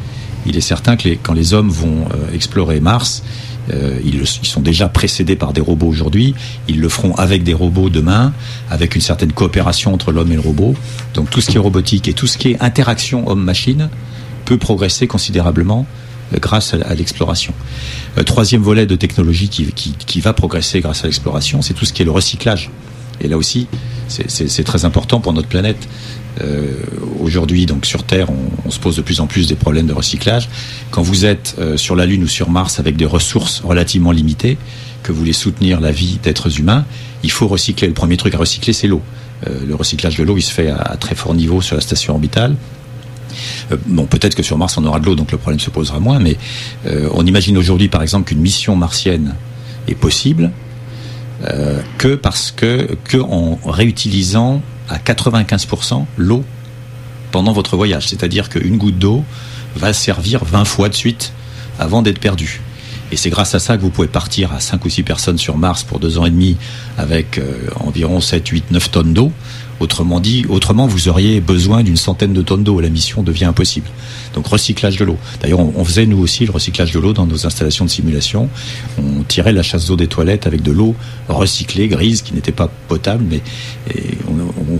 Il est certain que quand les hommes vont explorer Mars, ils, ils, sont déjà précédés par des robots aujourd'hui. Ils le feront avec des robots demain, avec une certaine coopération entre l'homme et le robot. Donc tout ce qui est robotique et tout ce qui est interaction homme-machine peut progresser considérablement grâce à, l'exploration. Euh, troisième volet de technologie qui, va progresser grâce à l'exploration, c'est tout ce qui est le recyclage. Et là aussi, c'est très important pour notre planète. Euh, Aujourd'hui, donc sur Terre, on, on, se pose de plus en plus des problèmes de recyclage. Quand vous êtes euh, sur la Lune ou sur Mars avec des ressources relativement limitées, que vous voulez soutenir la vie d'êtres humains, il faut recycler. Le premier truc à recycler, c'est l'eau. Euh, le recyclage de l'eau, il se fait à, à, très fort niveau sur la station orbitale. Euh, bon, peut-être que sur Mars on aura de l'eau, donc le problème se posera moins. Mais euh, on imagine aujourd'hui, par exemple, qu'une mission martienne est possible euh, que parce que que en réutilisant à 95% l'eau pendant votre voyage. C'est-à-dire qu'une goutte d'eau va servir 20 fois de suite avant d'être perdue. Et c'est grâce à ça que vous pouvez partir à 5 ou 6 personnes sur Mars pour deux ans et demi avec environ 7, 8, 9 tonnes d'eau. Autrement dit, autrement, vous auriez besoin d'une centaine de tonnes d'eau. La mission devient impossible. Donc, recyclage de l'eau. D'ailleurs, on, faisait nous aussi le recyclage de l'eau dans nos installations de simulation. On tirait la chasse d'eau des toilettes avec de l'eau recyclée, grise, qui n'était pas potable. Mais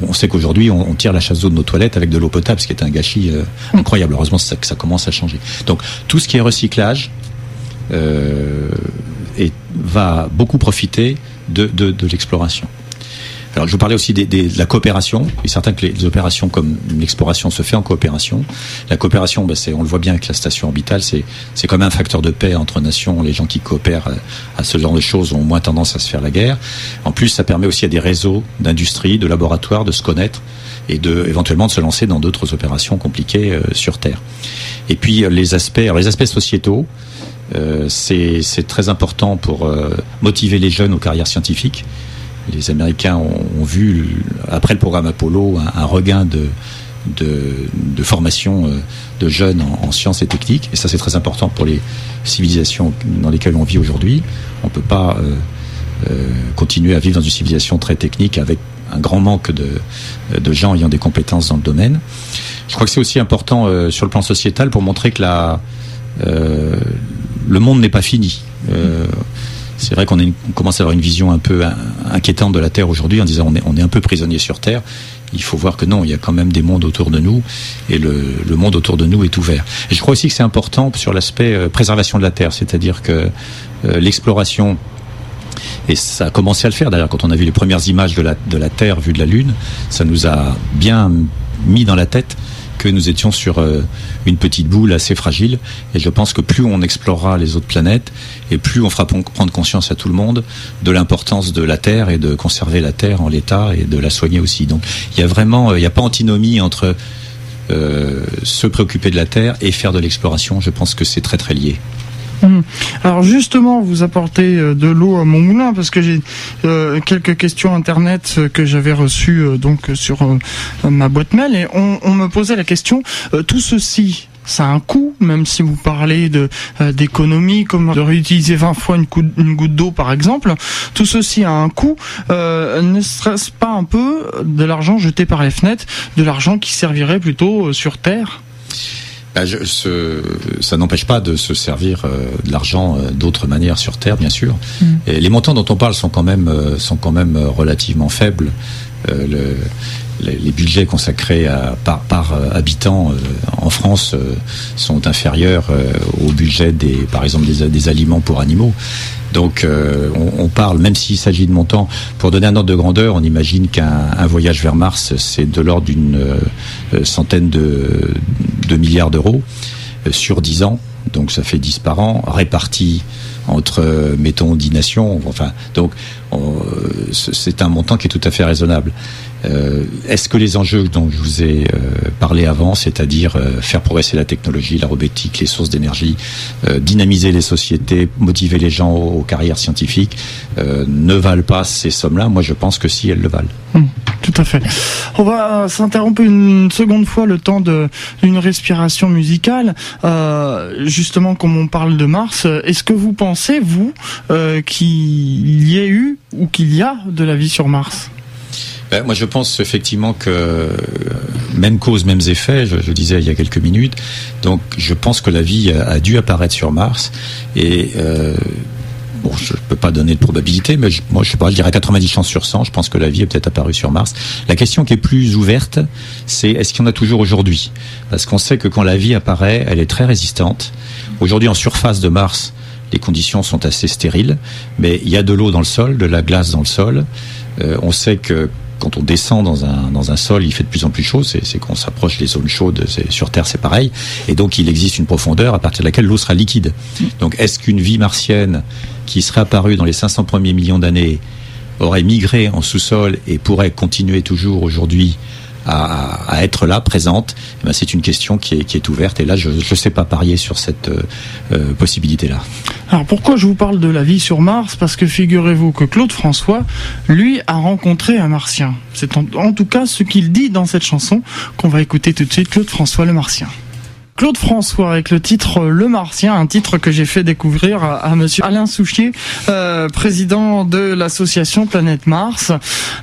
on, sait qu'aujourd'hui, on, tire la chasse d'eau de nos toilettes avec de l'eau potable, ce qui est un gâchis euh, incroyable. Heureusement, ça, ça commence à changer. Donc, tout ce qui est recyclage euh, et va beaucoup profiter de, de, de l'exploration. Alors je vous parlais aussi des, des, de la coopération. Il est certain que les, opérations comme l'exploration se fait en coopération. La coopération, c'est, on le voit bien avec la station orbitale, c'est, c'est comme un facteur de paix entre nations. Les gens qui coopèrent euh, à ce genre de choses ont moins tendance à se faire la guerre. En plus, ça permet aussi à des réseaux d'industrie, de laboratoires de se connaître et de éventuellement de se lancer dans d'autres opérations compliquées euh, sur Terre. Et puis euh, les aspects, alors les aspects sociétaux. Euh, c'est, c'est très important pour motiver les jeunes aux carrières scientifiques les Américains ont, vu, après le programme Apollo, un, regain de, de, formation euh, de jeunes en, sciences et techniques. Et ça, c'est très important pour les civilisations dans lesquelles on vit aujourd'hui. On ne peut pas euh, euh, continuer à vivre dans une civilisation très technique avec un grand manque de, de gens ayant des compétences dans le domaine. Je crois que c'est aussi important sur le plan sociétal pour montrer que la, le monde n'est pas fini c'est vrai qu'on commence à avoir une vision un peu inquiétante de la Terre aujourd'hui en disant on est, on est un peu prisonnier sur Terre. Il faut voir que non, il y a quand même des mondes autour de nous et le, le monde autour de nous est ouvert. Je crois aussi que c'est important sur l'aspect euh, préservation de la Terre, c'est-à-dire que euh, l'exploration et ça a commencé à le faire d'ailleurs quand on a vu les premières images de la, de la Terre vue de la Lune, ça nous a bien mis dans la tête que nous étions sur euh, une petite boule assez fragile. Et je pense que plus on explorera les autres planètes, et plus on fera prendre conscience à tout le monde de l'importance de la Terre et de conserver la Terre en l'état et de la soigner aussi. Donc il y a vraiment, euh, il n'y a pas antinomie entre euh, se préoccuper de la Terre et faire de l'exploration. Je pense que c'est très très lié. Hum. Alors justement, vous apportez euh, de l'eau à mon moulin parce que j'ai euh, quelques questions internet euh, que j'avais reçues donc sur ma boîte mail et on, me posait la question tout ceci ça a un coût, même si vous parlez de d'économie, comme de réutiliser 20 fois une, une goutte d'eau par exemple. Tout ceci a un coût. ne serait-ce pas un peu de l'argent jeté par les fenêtres, de l'argent qui servirait plutôt sur Terre? Bah, ce, ça n'empêche pas de se servir euh, de l'argent euh, d'autres manières sur Terre, bien sûr. Mm. Et les montants dont on parle sont quand même, euh, sont quand même relativement faibles. Le, les, budgets consacrés à, par, par habitant en France sont inférieurs au budget des, par exemple, des, des aliments pour animaux. Donc euh, on, parle, même s'il s'agit de montants, pour donner un ordre de grandeur, on imagine qu'un voyage vers Mars, c'est de l'ordre d'une euh, centaine de, milliards d'euros euh, sur 10 ans. Donc ça fait 10 par an, répartis entre, mettons, 10 nations. Enfin, donc c'est un montant qui est tout à fait raisonnable. Euh, est-ce que les enjeux dont je vous ai euh, parlé avant, c'est-à-dire euh, faire progresser la technologie, la robotique, les sources d'énergie, dynamiser les sociétés, motiver les gens aux, carrières scientifiques, ne valent pas ces sommes-là? Moi, je pense que si, elles le valent. Hum, tout à fait. On va s'interrompre une seconde fois le temps d'une respiration musicale. justement, comme on parle de Mars, est-ce que vous pensez, vous, qu'il y ait eu ou qu'il y a de la vie sur Mars? Ben, Moi, je pense effectivement que euh, même cause, mêmes effets. Je, je, disais il y a quelques minutes. Donc, je pense que la vie a, dû apparaître sur Mars et euh, bon, je ne peux pas donner de probabilité, mais je, moi, je sais pas, je dirais 90 chances sur 100. Je pense que la vie est peut-être apparue sur Mars. La question qui est plus ouverte, c'est est-ce qu'il y en a toujours aujourd'hui? Parce qu'on sait que quand la vie apparaît, elle est très résistante. Aujourd'hui, en surface de Mars, les conditions sont assez stériles, mais il y a de l'eau dans le sol, de la glace dans le sol. Euh, on sait que quand on descend dans un, dans un sol, il fait de plus en plus chaud, c'est qu'on s'approche des zones chaudes, sur Terre c'est pareil, et donc il existe une profondeur à partir de laquelle l'eau sera liquide. Donc est-ce qu'une vie martienne qui serait apparue dans les 500 premiers millions d'années aurait migré en sous-sol et pourrait continuer toujours aujourd'hui à, être là, présente, eh ben c'est une question qui est, ouverte. Et là, je ne sais pas parier sur cette euh, euh, possibilité-là. Alors pourquoi je vous parle de la vie sur Mars? Parce que figurez-vous que Claude François, lui, a rencontré un martien. C'est en tout cas ce qu'il dit dans cette chanson qu'on va écouter tout de suite, Claude François le martien. Claude François avec le titre Le Martien, un titre que j'ai fait découvrir à, Monsieur Alain Souchier, euh, président de l'association Planète Mars.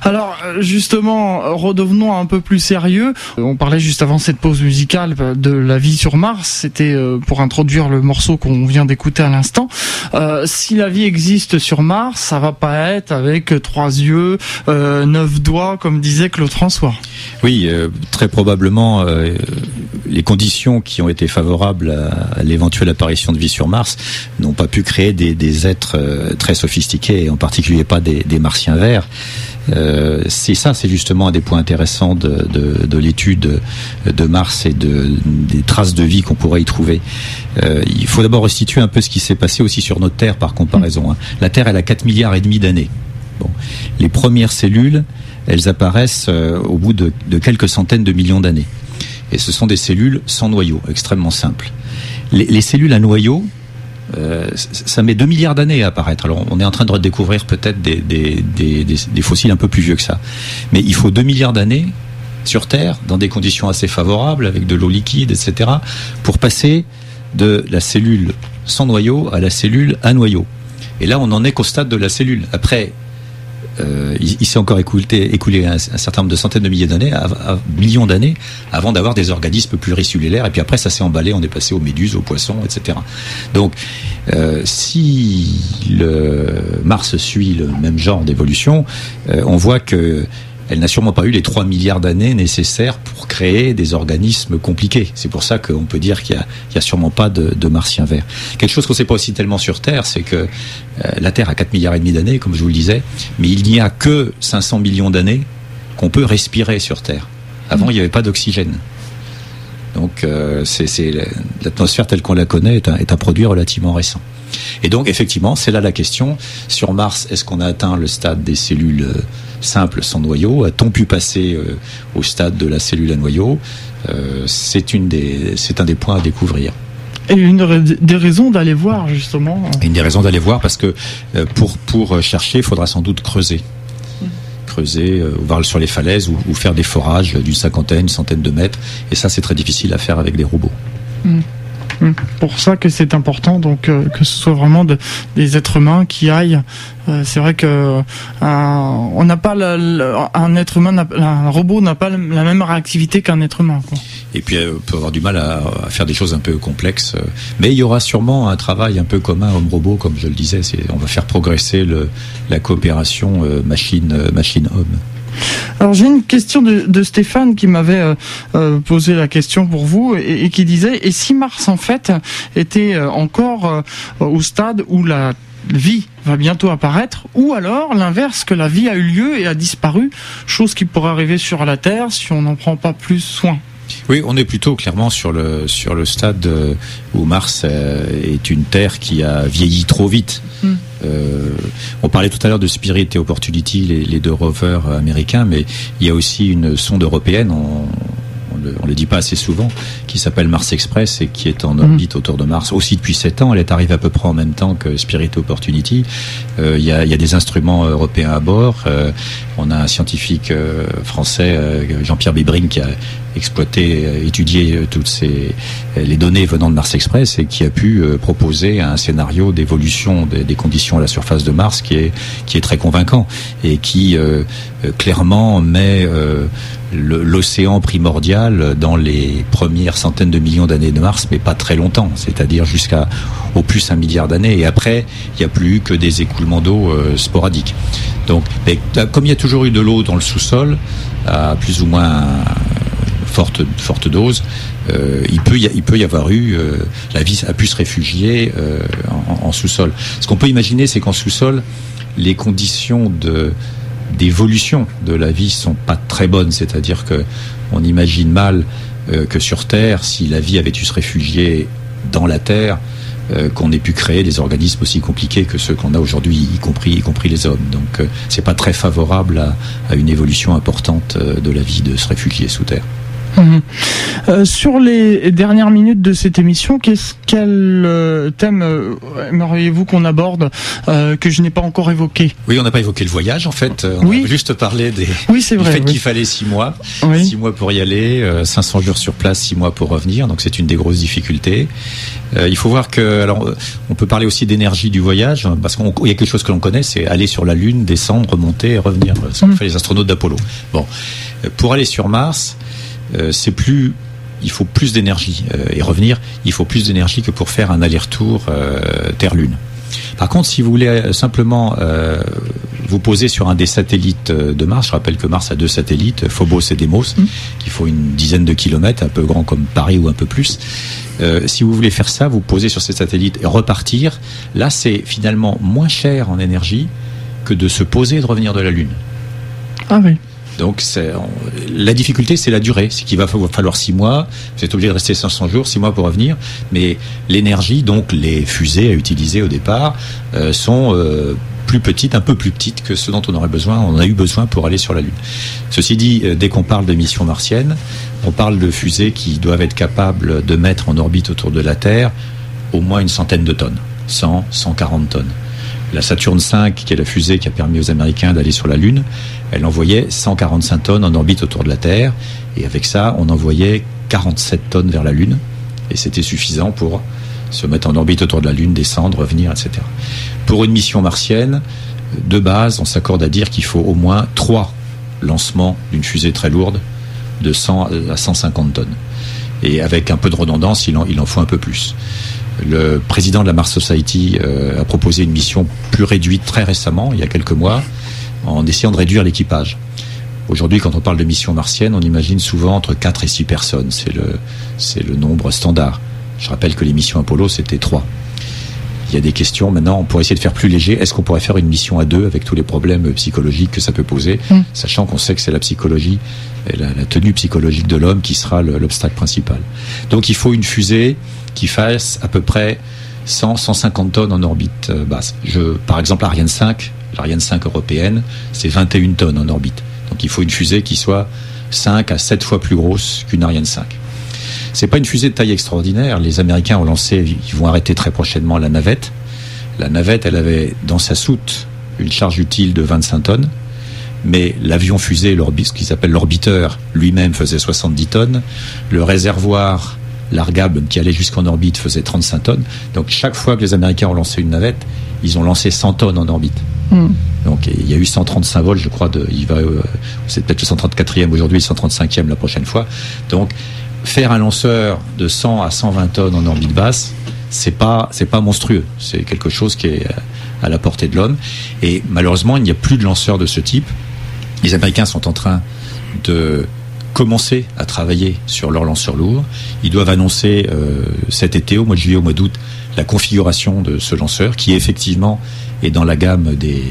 Alors justement, redevenons un peu plus sérieux. On parlait juste avant cette pause musicale de la vie sur Mars. C'était euh, pour introduire le morceau qu'on vient d'écouter à l'instant. Euh, si la vie existe sur Mars, ça va pas être avec trois yeux, neuf doigts, comme disait Claude François. Oui, très probablement les conditions qui ont été favorables à, l'éventuelle apparition de vie sur Mars n'ont pas pu créer des, êtres euh, très sophistiqués, et en particulier pas des, martiens verts. Euh, c'est ça, c'est justement un des points intéressants de, l'étude de Mars et de, des traces de vie qu'on pourrait y trouver. Euh, il faut d'abord restituer un peu ce qui s'est passé aussi sur notre Terre par comparaison. Hein. La Terre, elle a 4 milliards et demi d'années. Les premières cellules, elles apparaissent au bout de quelques centaines de millions d'années. Et ce sont des cellules sans noyau, extrêmement simples. Les, cellules à noyau, euh, ça met 2 milliards d'années à apparaître. Alors on est en train de redécouvrir peut-être des, fossiles un peu plus vieux que ça. Mais il faut 2 milliards d'années sur Terre, dans des conditions assez favorables, avec de l'eau liquide, etc., pour passer de la cellule sans noyau à la cellule à noyau. Et là, on en est qu'au stade de la cellule. Après, euh, il, s'est encore écoulé, un, certain nombre de centaines de milliers d'années, millions d'années, avant d'avoir des organismes pluricellulaires. Et puis après, ça s'est emballé, on est passé aux méduses, aux poissons, etc. Donc, euh, si Mars suit le même genre d'évolution, euh, on voit que elle n'a sûrement pas eu les 3 milliards d'années nécessaires pour créer des organismes compliqués. C'est pour ça qu'on peut dire qu'il n'y a, sûrement pas de, martiens verts. Quelque chose qu'on ne sait pas aussi tellement sur Terre, c'est que euh, la Terre a 4 milliards et demi d'années, comme je vous le disais, mais il n'y a que 500 millions d'années qu'on peut respirer sur Terre. Avant, il n'y avait pas d'oxygène. Donc, euh, l'atmosphère telle qu'on la connaît est un produit relativement récent. Et donc, effectivement, c'est là la question. Sur Mars, est-ce qu'on a atteint le stade des cellules euh, simples sans noyau? A-t-on pu passer euh, au stade de la cellule à noyau? Euh, C'est un des points à découvrir. Et une des raisons d'aller voir justement. Une des raisons d'aller voir parce que pour pour chercher, il faudra sans doute creuser, creuser, voir sur les falaises ou, faire des forages d'une cinquantaine, une centaine de mètres. Et ça, c'est très difficile à faire avec des robots. Mm. Mm. Pour ça que c'est important, donc euh, que ce soit vraiment des êtres humains qui aillent. Euh, c'est vrai que euh, on n'a pas un être humain, un robot n'a pas la même réactivité qu'un être humain. Et puis on peut avoir du mal à, faire des choses un peu complexes, mais il y aura sûrement un travail un peu commun homme-robot, comme je le disais. On va faire progresser la coopération machine machine-homme. Alors j'ai une question de, Stéphane qui m'avait euh, euh, posé la question pour vous et, qui disait et si Mars en fait était euh, encore au stade où la vie va bientôt apparaître, ou alors l'inverse, que la vie a eu lieu et a disparu, chose qui pourrait arriver sur la Terre si on n'en prend pas plus soin? Oui, on est plutôt clairement sur le sur le stade où Mars est une Terre qui a vieilli trop vite. Hmm. Euh, on parlait tout à l'heure de Spirit et Opportunity, les, deux rovers américains, mais il y a aussi une sonde européenne. On, on le, dit pas assez souvent, qui s'appelle Mars Express et qui est en orbite mhm. autour de Mars aussi depuis 7 ans. Elle est arrivée à peu près en même temps que Spirit Opportunity. Euh, il y, a, des instruments européens à bord. Euh, on a un scientifique français, Jean-Pierre Bébring, qui a exploité, étudié toutes ces les données venant de Mars Express et qui a pu proposer un scénario d'évolution des, conditions à la surface de Mars qui est qui est très convaincant et qui clairement met l'océan primordial dans les premières centaines de millions d'années de Mars, mais pas très longtemps, c'est-à-dire jusqu'à au plus un milliard d'années. Et après, il n'y a plus que des écoulements d'eau euh, sporadiques. Donc, comme il y a toujours eu de l'eau dans le sous-sol, à plus ou moins forte, forte dose, euh, il, peut y, il peut y avoir eu, euh, la vie a pu se réfugier en, en sous-sol. Ce qu'on peut imaginer, c'est qu'en sous-sol, les conditions d'évolution de la vie sont pas très bonnes. C'est-à-dire que on imagine mal euh, que sur Terre, si la vie avait dû se réfugier dans la Terre, euh, qu'on ait pu créer des organismes aussi compliqués que ceux qu'on a aujourd'hui, y compris, y compris les hommes. Donc, euh, c'est pas très favorable à, une évolution importante de la vie de se réfugier sous terre. Euh, sur les dernières minutes de cette émission, qu'est-ce quel euh, thème euh, aimeriez-vous qu'on aborde que je n'ai pas encore évoqué? Oui, on n'a pas évoqué le voyage en fait. On oui. a juste parlé des oui, c'est vrai, du fait qu'il fallait six mois, six mois pour y aller, 500 jours sur place, six mois pour revenir. Donc c'est une des grosses difficultés. il faut voir que alors on peut parler aussi d'énergie du voyage parce qu'il y a quelque chose que l'on connaît, c'est aller sur la Lune, descendre, remonter et revenir. Ce qu'ont mm. fait les astronautes d'Apollo. Bon, pour aller sur Mars. Euh, c'est plus il faut plus d'énergie euh, et revenir, il faut plus d'énergie que pour faire un aller-retour euh, Terre-Lune. Par contre, si vous voulez simplement vous poser sur un des satellites de Mars, je rappelle que Mars a deux satellites, Phobos et Deimos, mmh. qui font une dizaine de kilomètres, un peu grand comme Paris ou un peu plus. si vous voulez faire ça, vous posez sur ces satellites et repartir. Là, c'est finalement moins cher en énergie que de se poser et de revenir de la Lune. Ah oui. Donc la difficulté, c'est la durée. C'est qu'il va falloir six mois. Vous êtes obligé de rester 500 jours, six mois pour revenir. Mais l'énergie, donc les fusées à utiliser au départ, euh, sont euh, plus petites, un peu plus petites que ce dont on aurait besoin, on a eu besoin pour aller sur la Lune. Ceci dit, euh, dès qu'on parle de missions martiennes, on parle de fusées qui doivent être capables de mettre en orbite autour de la Terre au moins une centaine de tonnes, 100, 140 tonnes. La Saturne V, qui est la fusée qui a permis aux Américains d'aller sur la Lune, elle envoyait 145 tonnes en orbite autour de la Terre. Et avec ça, on envoyait 47 tonnes vers la Lune. Et c'était suffisant pour se mettre en orbite autour de la Lune, descendre, revenir, etc. Pour une mission martienne, de base, on s'accorde à dire qu'il faut au moins trois lancements d'une fusée très lourde de 100 à 150 tonnes. Et avec un peu de redondance, il en, il en faut un peu plus. Le président de la Mars Society euh, a proposé une mission plus réduite très récemment, il y a quelques mois, en essayant de réduire l'équipage. Aujourd'hui, quand on parle de mission martienne, on imagine souvent entre 4 et 6 personnes. C'est le, c'est le nombre standard. Je rappelle que les missions Apollo, c'était 3. Il y a des questions maintenant, on pourrait essayer de faire plus léger. Est-ce qu'on pourrait faire une mission à deux avec tous les problèmes psychologiques que ça peut poser, mm. sachant qu'on sait que c'est la psychologie, et la, tenue psychologique de l'homme qui sera l'obstacle principal? Donc il faut une fusée qui fasse à peu près 100, 150 tonnes en orbite euh, basse. Je, par exemple, l'Ariane 5, l'Ariane 5 européenne, c'est 21 tonnes en orbite. Donc il faut une fusée qui soit 5 à 7 fois plus grosse qu'une Ariane 5. C'est pas une fusée de taille extraordinaire. Les Américains ont lancé, ils vont arrêter très prochainement la navette. La navette, elle avait dans sa soute une charge utile de 25 tonnes, mais l'avion fusée, ce qu'ils appellent l'orbiteur, lui-même faisait 70 tonnes. Le réservoir largable qui allait jusqu'en orbite faisait 35 tonnes. Donc chaque fois que les Américains ont lancé une navette, ils ont lancé 100 tonnes en orbite. Hmm. Donc il y a eu 135 vols, je crois, de, il va, euh, c'est peut-être le 134e aujourd'hui, le 135e la prochaine fois. Donc faire un lanceur de 100 à 120 tonnes en orbite basse, c'est pas c'est pas monstrueux. C'est quelque chose qui est à la portée de l'homme. Et malheureusement, il n'y a plus de lanceurs de ce type. Les Américains sont en train de commencer à travailler sur leur lanceur lourd. Ils doivent annoncer euh, cet été, au mois de juillet, au mois d'août, la configuration de ce lanceur, qui effectivement est dans la gamme des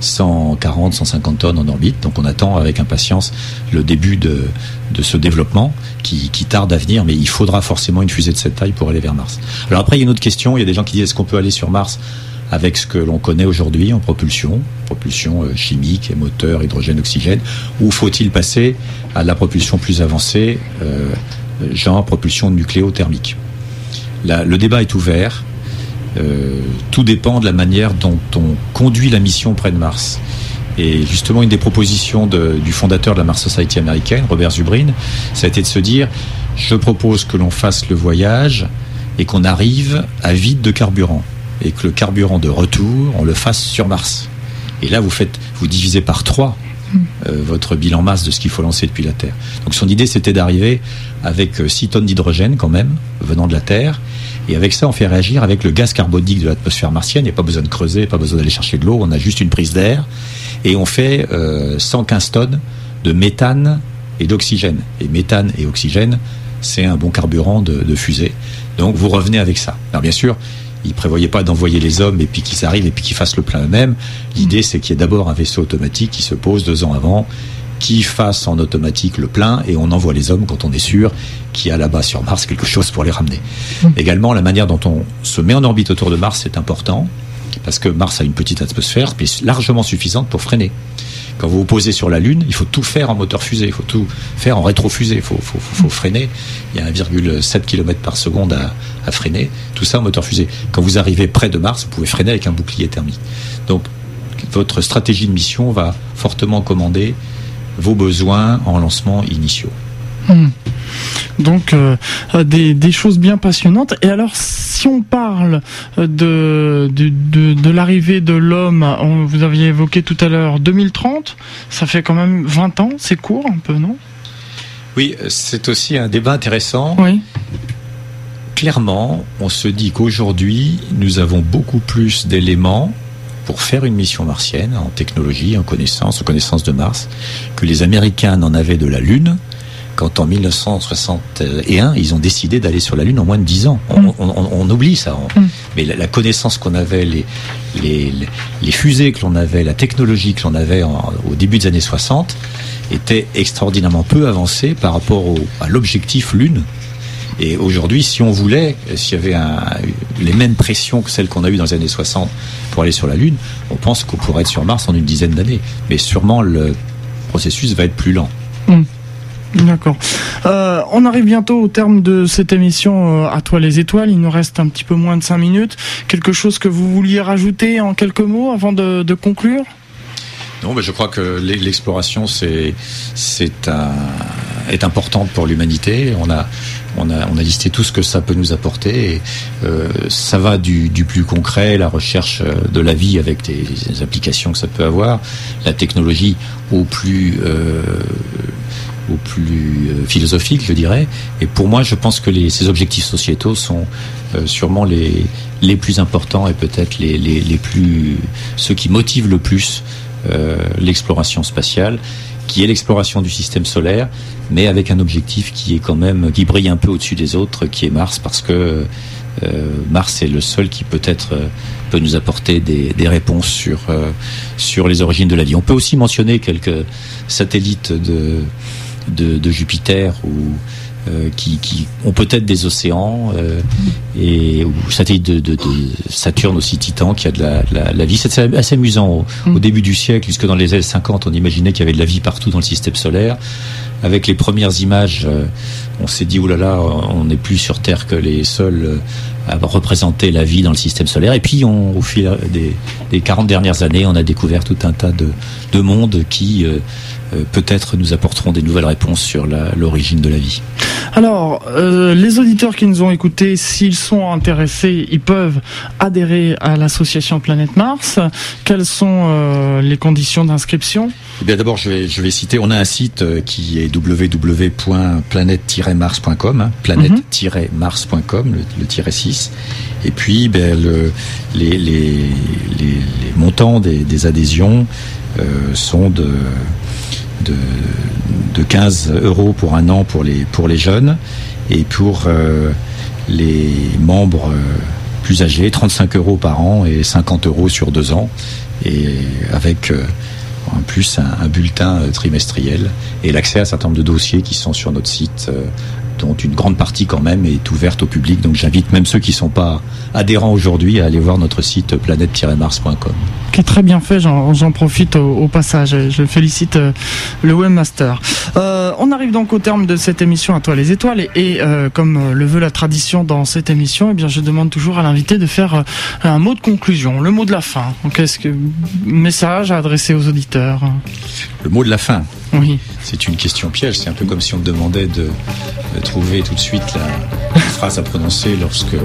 140, 150 tonnes en orbite. Donc on attend avec impatience le début de, ce développement qui, qui, tarde à venir, mais il faudra forcément une fusée de cette taille pour aller vers Mars. Alors après, il y a une autre question. Il y a des gens qui disent est-ce qu'on peut aller sur Mars avec ce que l'on connaît aujourd'hui en propulsion, propulsion euh, chimique, moteur, hydrogène, oxygène, ou faut-il passer à la propulsion plus avancée, euh, genre propulsion nucléothermique? Le débat est ouvert. Euh, tout dépend de la manière dont on conduit la mission près de Mars. Et justement, une des propositions du fondateur de la Mars Society américaine, Robert Zubrin, ça a été de se dire, je propose que l'on fasse le voyage et qu'on arrive à vide de carburant. Et que le carburant de retour, on le fasse sur Mars. Et là, vous faites, vous divisez par trois euh, votre bilan masse de ce qu'il faut lancer depuis la Terre. Donc son idée, c'était d'arriver avec 6 euh, tonnes d'hydrogène quand même, venant de la Terre. Et avec ça, on fait réagir avec le gaz carbonique de l'atmosphère martienne. Il n'y a pas besoin de creuser, pas besoin d'aller chercher de l'eau. On a juste une prise d'air. Et on fait 115 euh, tonnes de méthane et d'oxygène. Et méthane et oxygène, c'est un bon carburant de, de fusée. Donc vous revenez avec ça. Alors bien sûr, ils prévoyaient pas d'envoyer les hommes et puis qu'ils arrivent et puis qu'ils fassent le plein eux-mêmes. L'idée, c'est qu'il y ait d'abord un vaisseau automatique qui se pose deux ans avant, qui fasse en automatique le plein et on envoie les hommes quand on est sûr qu'il y a là-bas sur Mars quelque chose pour les ramener. Mm. Également, la manière dont on se met en orbite autour de Mars est important parce que Mars a une petite atmosphère, mais largement suffisante pour freiner. Quand vous vous posez sur la Lune, il faut tout faire en moteur fusée, il faut tout faire en rétrofusée, il faut, faut, faut, freiner. Il y a 1,7 km par seconde à, à, freiner, tout ça en moteur fusée. Quand vous arrivez près de Mars, vous pouvez freiner avec un bouclier thermique. Donc, votre stratégie de mission va fortement commander vos besoins en lancement initiaux. Hmm. Donc euh, des, choses bien passionnantes. Et alors si on parle euh, de, de, l'arrivée de l'homme, vous aviez évoqué tout à l'heure 2030, ça fait quand même 20 ans, c'est court un peu, non? Oui, c'est aussi un débat intéressant. Oui. Clairement, on se dit qu'aujourd'hui, nous avons beaucoup plus d'éléments pour faire une mission martienne en technologie, en connaissance, en connaissance de Mars, que les Américains n'en avaient de la Lune, quand en 1961, ils ont décidé d'aller sur la Lune en moins de 10 ans. On, mm. oublie ça. Mm. Mais la, connaissance qu'on avait, les, les, fusées que l'on avait, la technologie que l'on avait au début des années 60 était extraordinairement peu avancée par rapport à l'objectif Lune. Et aujourd'hui, si on voulait, s'il y avait les mêmes pressions que celles qu'on a eues dans les années 60 pour aller sur la Lune, on pense qu'on pourrait être sur Mars en une dizaine d'années. Mais sûrement, le processus va être plus lent. Mm. D'accord. Euh, on arrive bientôt au terme de cette émission euh, à toi les étoiles. Il nous reste un petit peu moins de 5 minutes. Quelque chose que vous vouliez rajouter en quelques mots avant de, conclure? Non, mais je crois que l'exploration c'est c'est est importante pour l'humanité. On a listé tout ce que ça peut nous apporter. Euh, ça va du, plus concret, la recherche de la vie avec des, applications que ça peut avoir, la technologie au plus au plus euh, philosophique, je dirais. Et pour moi, je pense que les, ces objectifs sociétaux sont euh, sûrement les, les plus importants et peut-être les, les, les, plus ceux qui motivent le plus euh, l'exploration spatiale, qui est l'exploration du système solaire, mais avec un objectif qui est quand même qui brille un peu au-dessus des autres, qui est Mars, parce que euh, Mars est le seul qui peut-être peut nous apporter des, des réponses sur sur les origines de la vie. On peut aussi mentionner quelques satellites de de, Jupiter ou euh, qui, ont peut-être des océans euh, et ou satellites de, de, Saturne aussi Titan qui a de la, vie. C'est assez amusant au, mm. début du siècle, puisque dans les L50 on imaginait qu'il y avait de la vie partout dans le système solaire. Avec les premières images, euh, on s'est dit oulala, on n'est plus sur Terre que les seuls à représenter la vie dans le système solaire. Et puis, on, au fil des, des 40 dernières années, on a découvert tout un tas de, de mondes qui euh, peut-être nous apporteront des nouvelles réponses sur l'origine de la vie. Alors, euh, les auditeurs qui nous ont écoutés, s'ils sont intéressés, ils peuvent adhérer à l'association Planète Mars. Quelles sont euh, les conditions d'inscription? Eh bien, d'abord, je vais, je vais citer. On a un site qui est www.planète-mars.com, hein, planète-mars.com, le, tiré 6. Et puis, ben, le, les, les, les, montants des, des adhésions sont de de, de 15 euros pour un an pour les, pour les jeunes et pour euh, les membres euh, plus âgés, 35 euros par an et 50 euros sur deux ans, et avec euh, en plus un, bulletin trimestriel et l'accès à un certain nombre de dossiers qui sont sur notre site dont une grande partie quand même est ouverte au public. Donc j'invite même ceux qui ne sont pas adhérents aujourd'hui à aller voir notre site planète-mars.com. Qui est très bien fait, j'en profite au, passage. Je félicite euh, le webmaster. Euh, on arrive donc au terme de cette émission à toi les étoiles et, euh, comme le veut la tradition dans cette émission, eh bien je demande toujours à l'invité de faire un mot de conclusion, le mot de la fin. Qu'est-ce que message à adresser aux auditeurs? Le mot de la fin. Oui. C'est une question piège. C'est un peu comme si on me demandait de, trouver tout de suite la, phrase à prononcer lorsque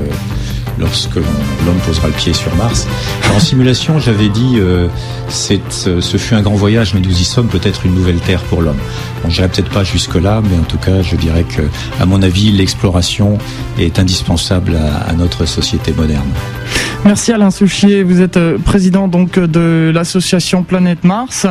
lorsque l'homme posera le pied sur Mars. En simulation, j'avais dit, euh, ce fut un grand voyage, mais nous y sommes peut-être une nouvelle Terre pour l'homme. On n'irai peut-être pas jusque-là, mais en tout cas, je dirais que, à mon avis, l'exploration est indispensable à, notre société moderne. Merci Alain Souchier, vous êtes euh, président donc de l'association Planète Mars.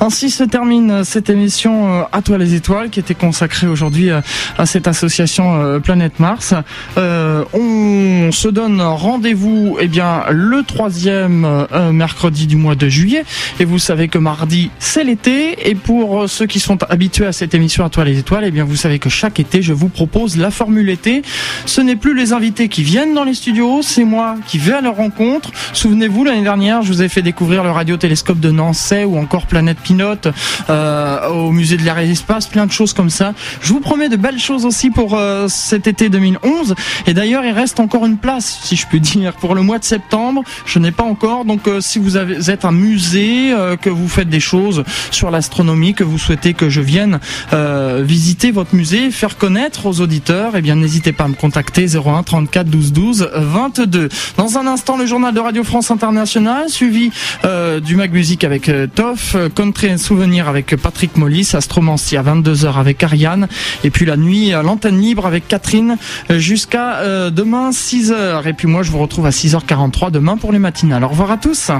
Ainsi se termine cette émission euh, À toi les étoiles qui était consacrée aujourd'hui à cette association Planète Mars. on se donne rendez-vous eh bien le troisième euh, mercredi du mois de juillet. Et vous savez que mardi c'est l'été. Et pour euh, ceux qui sont habitués à cette émission à toi les étoiles, eh bien vous savez que chaque été je vous propose la formule été. Ce n'est plus les invités qui viennent dans les studios, c'est moi qui vais à leur rencontre. Souvenez-vous l'année dernière, je vous ai fait découvrir le radiotélescope de Nancy ou encore Planète Pilote euh, au musée de l'air et l'espace, plein de choses comme ça. Je vous promets de belles choses aussi pour cet été 2011. Et d'ailleurs, il reste encore une place si je puis dire, pour le mois de septembre. Je n'ai pas encore. Donc, euh, si vous avez, êtes un musée, euh, que vous faites des choses sur l'astronomie, que vous souhaitez que je vienne euh, visiter votre musée, faire connaître aux auditeurs, eh bien, n'hésitez pas à me contacter 01 34 12 12 22. Dans un instant, le journal de Radio France Internationale, suivi du Mag Music avec Toff, Country et Souvenir avec Patrick Mollis, Astromancy à 22h avec Ariane, et puis la nuit l'antenne libre avec Catherine jusqu'à demain 6h. Et puis moi, je vous retrouve à 6h43 demain pour les matinales. Au revoir à tous.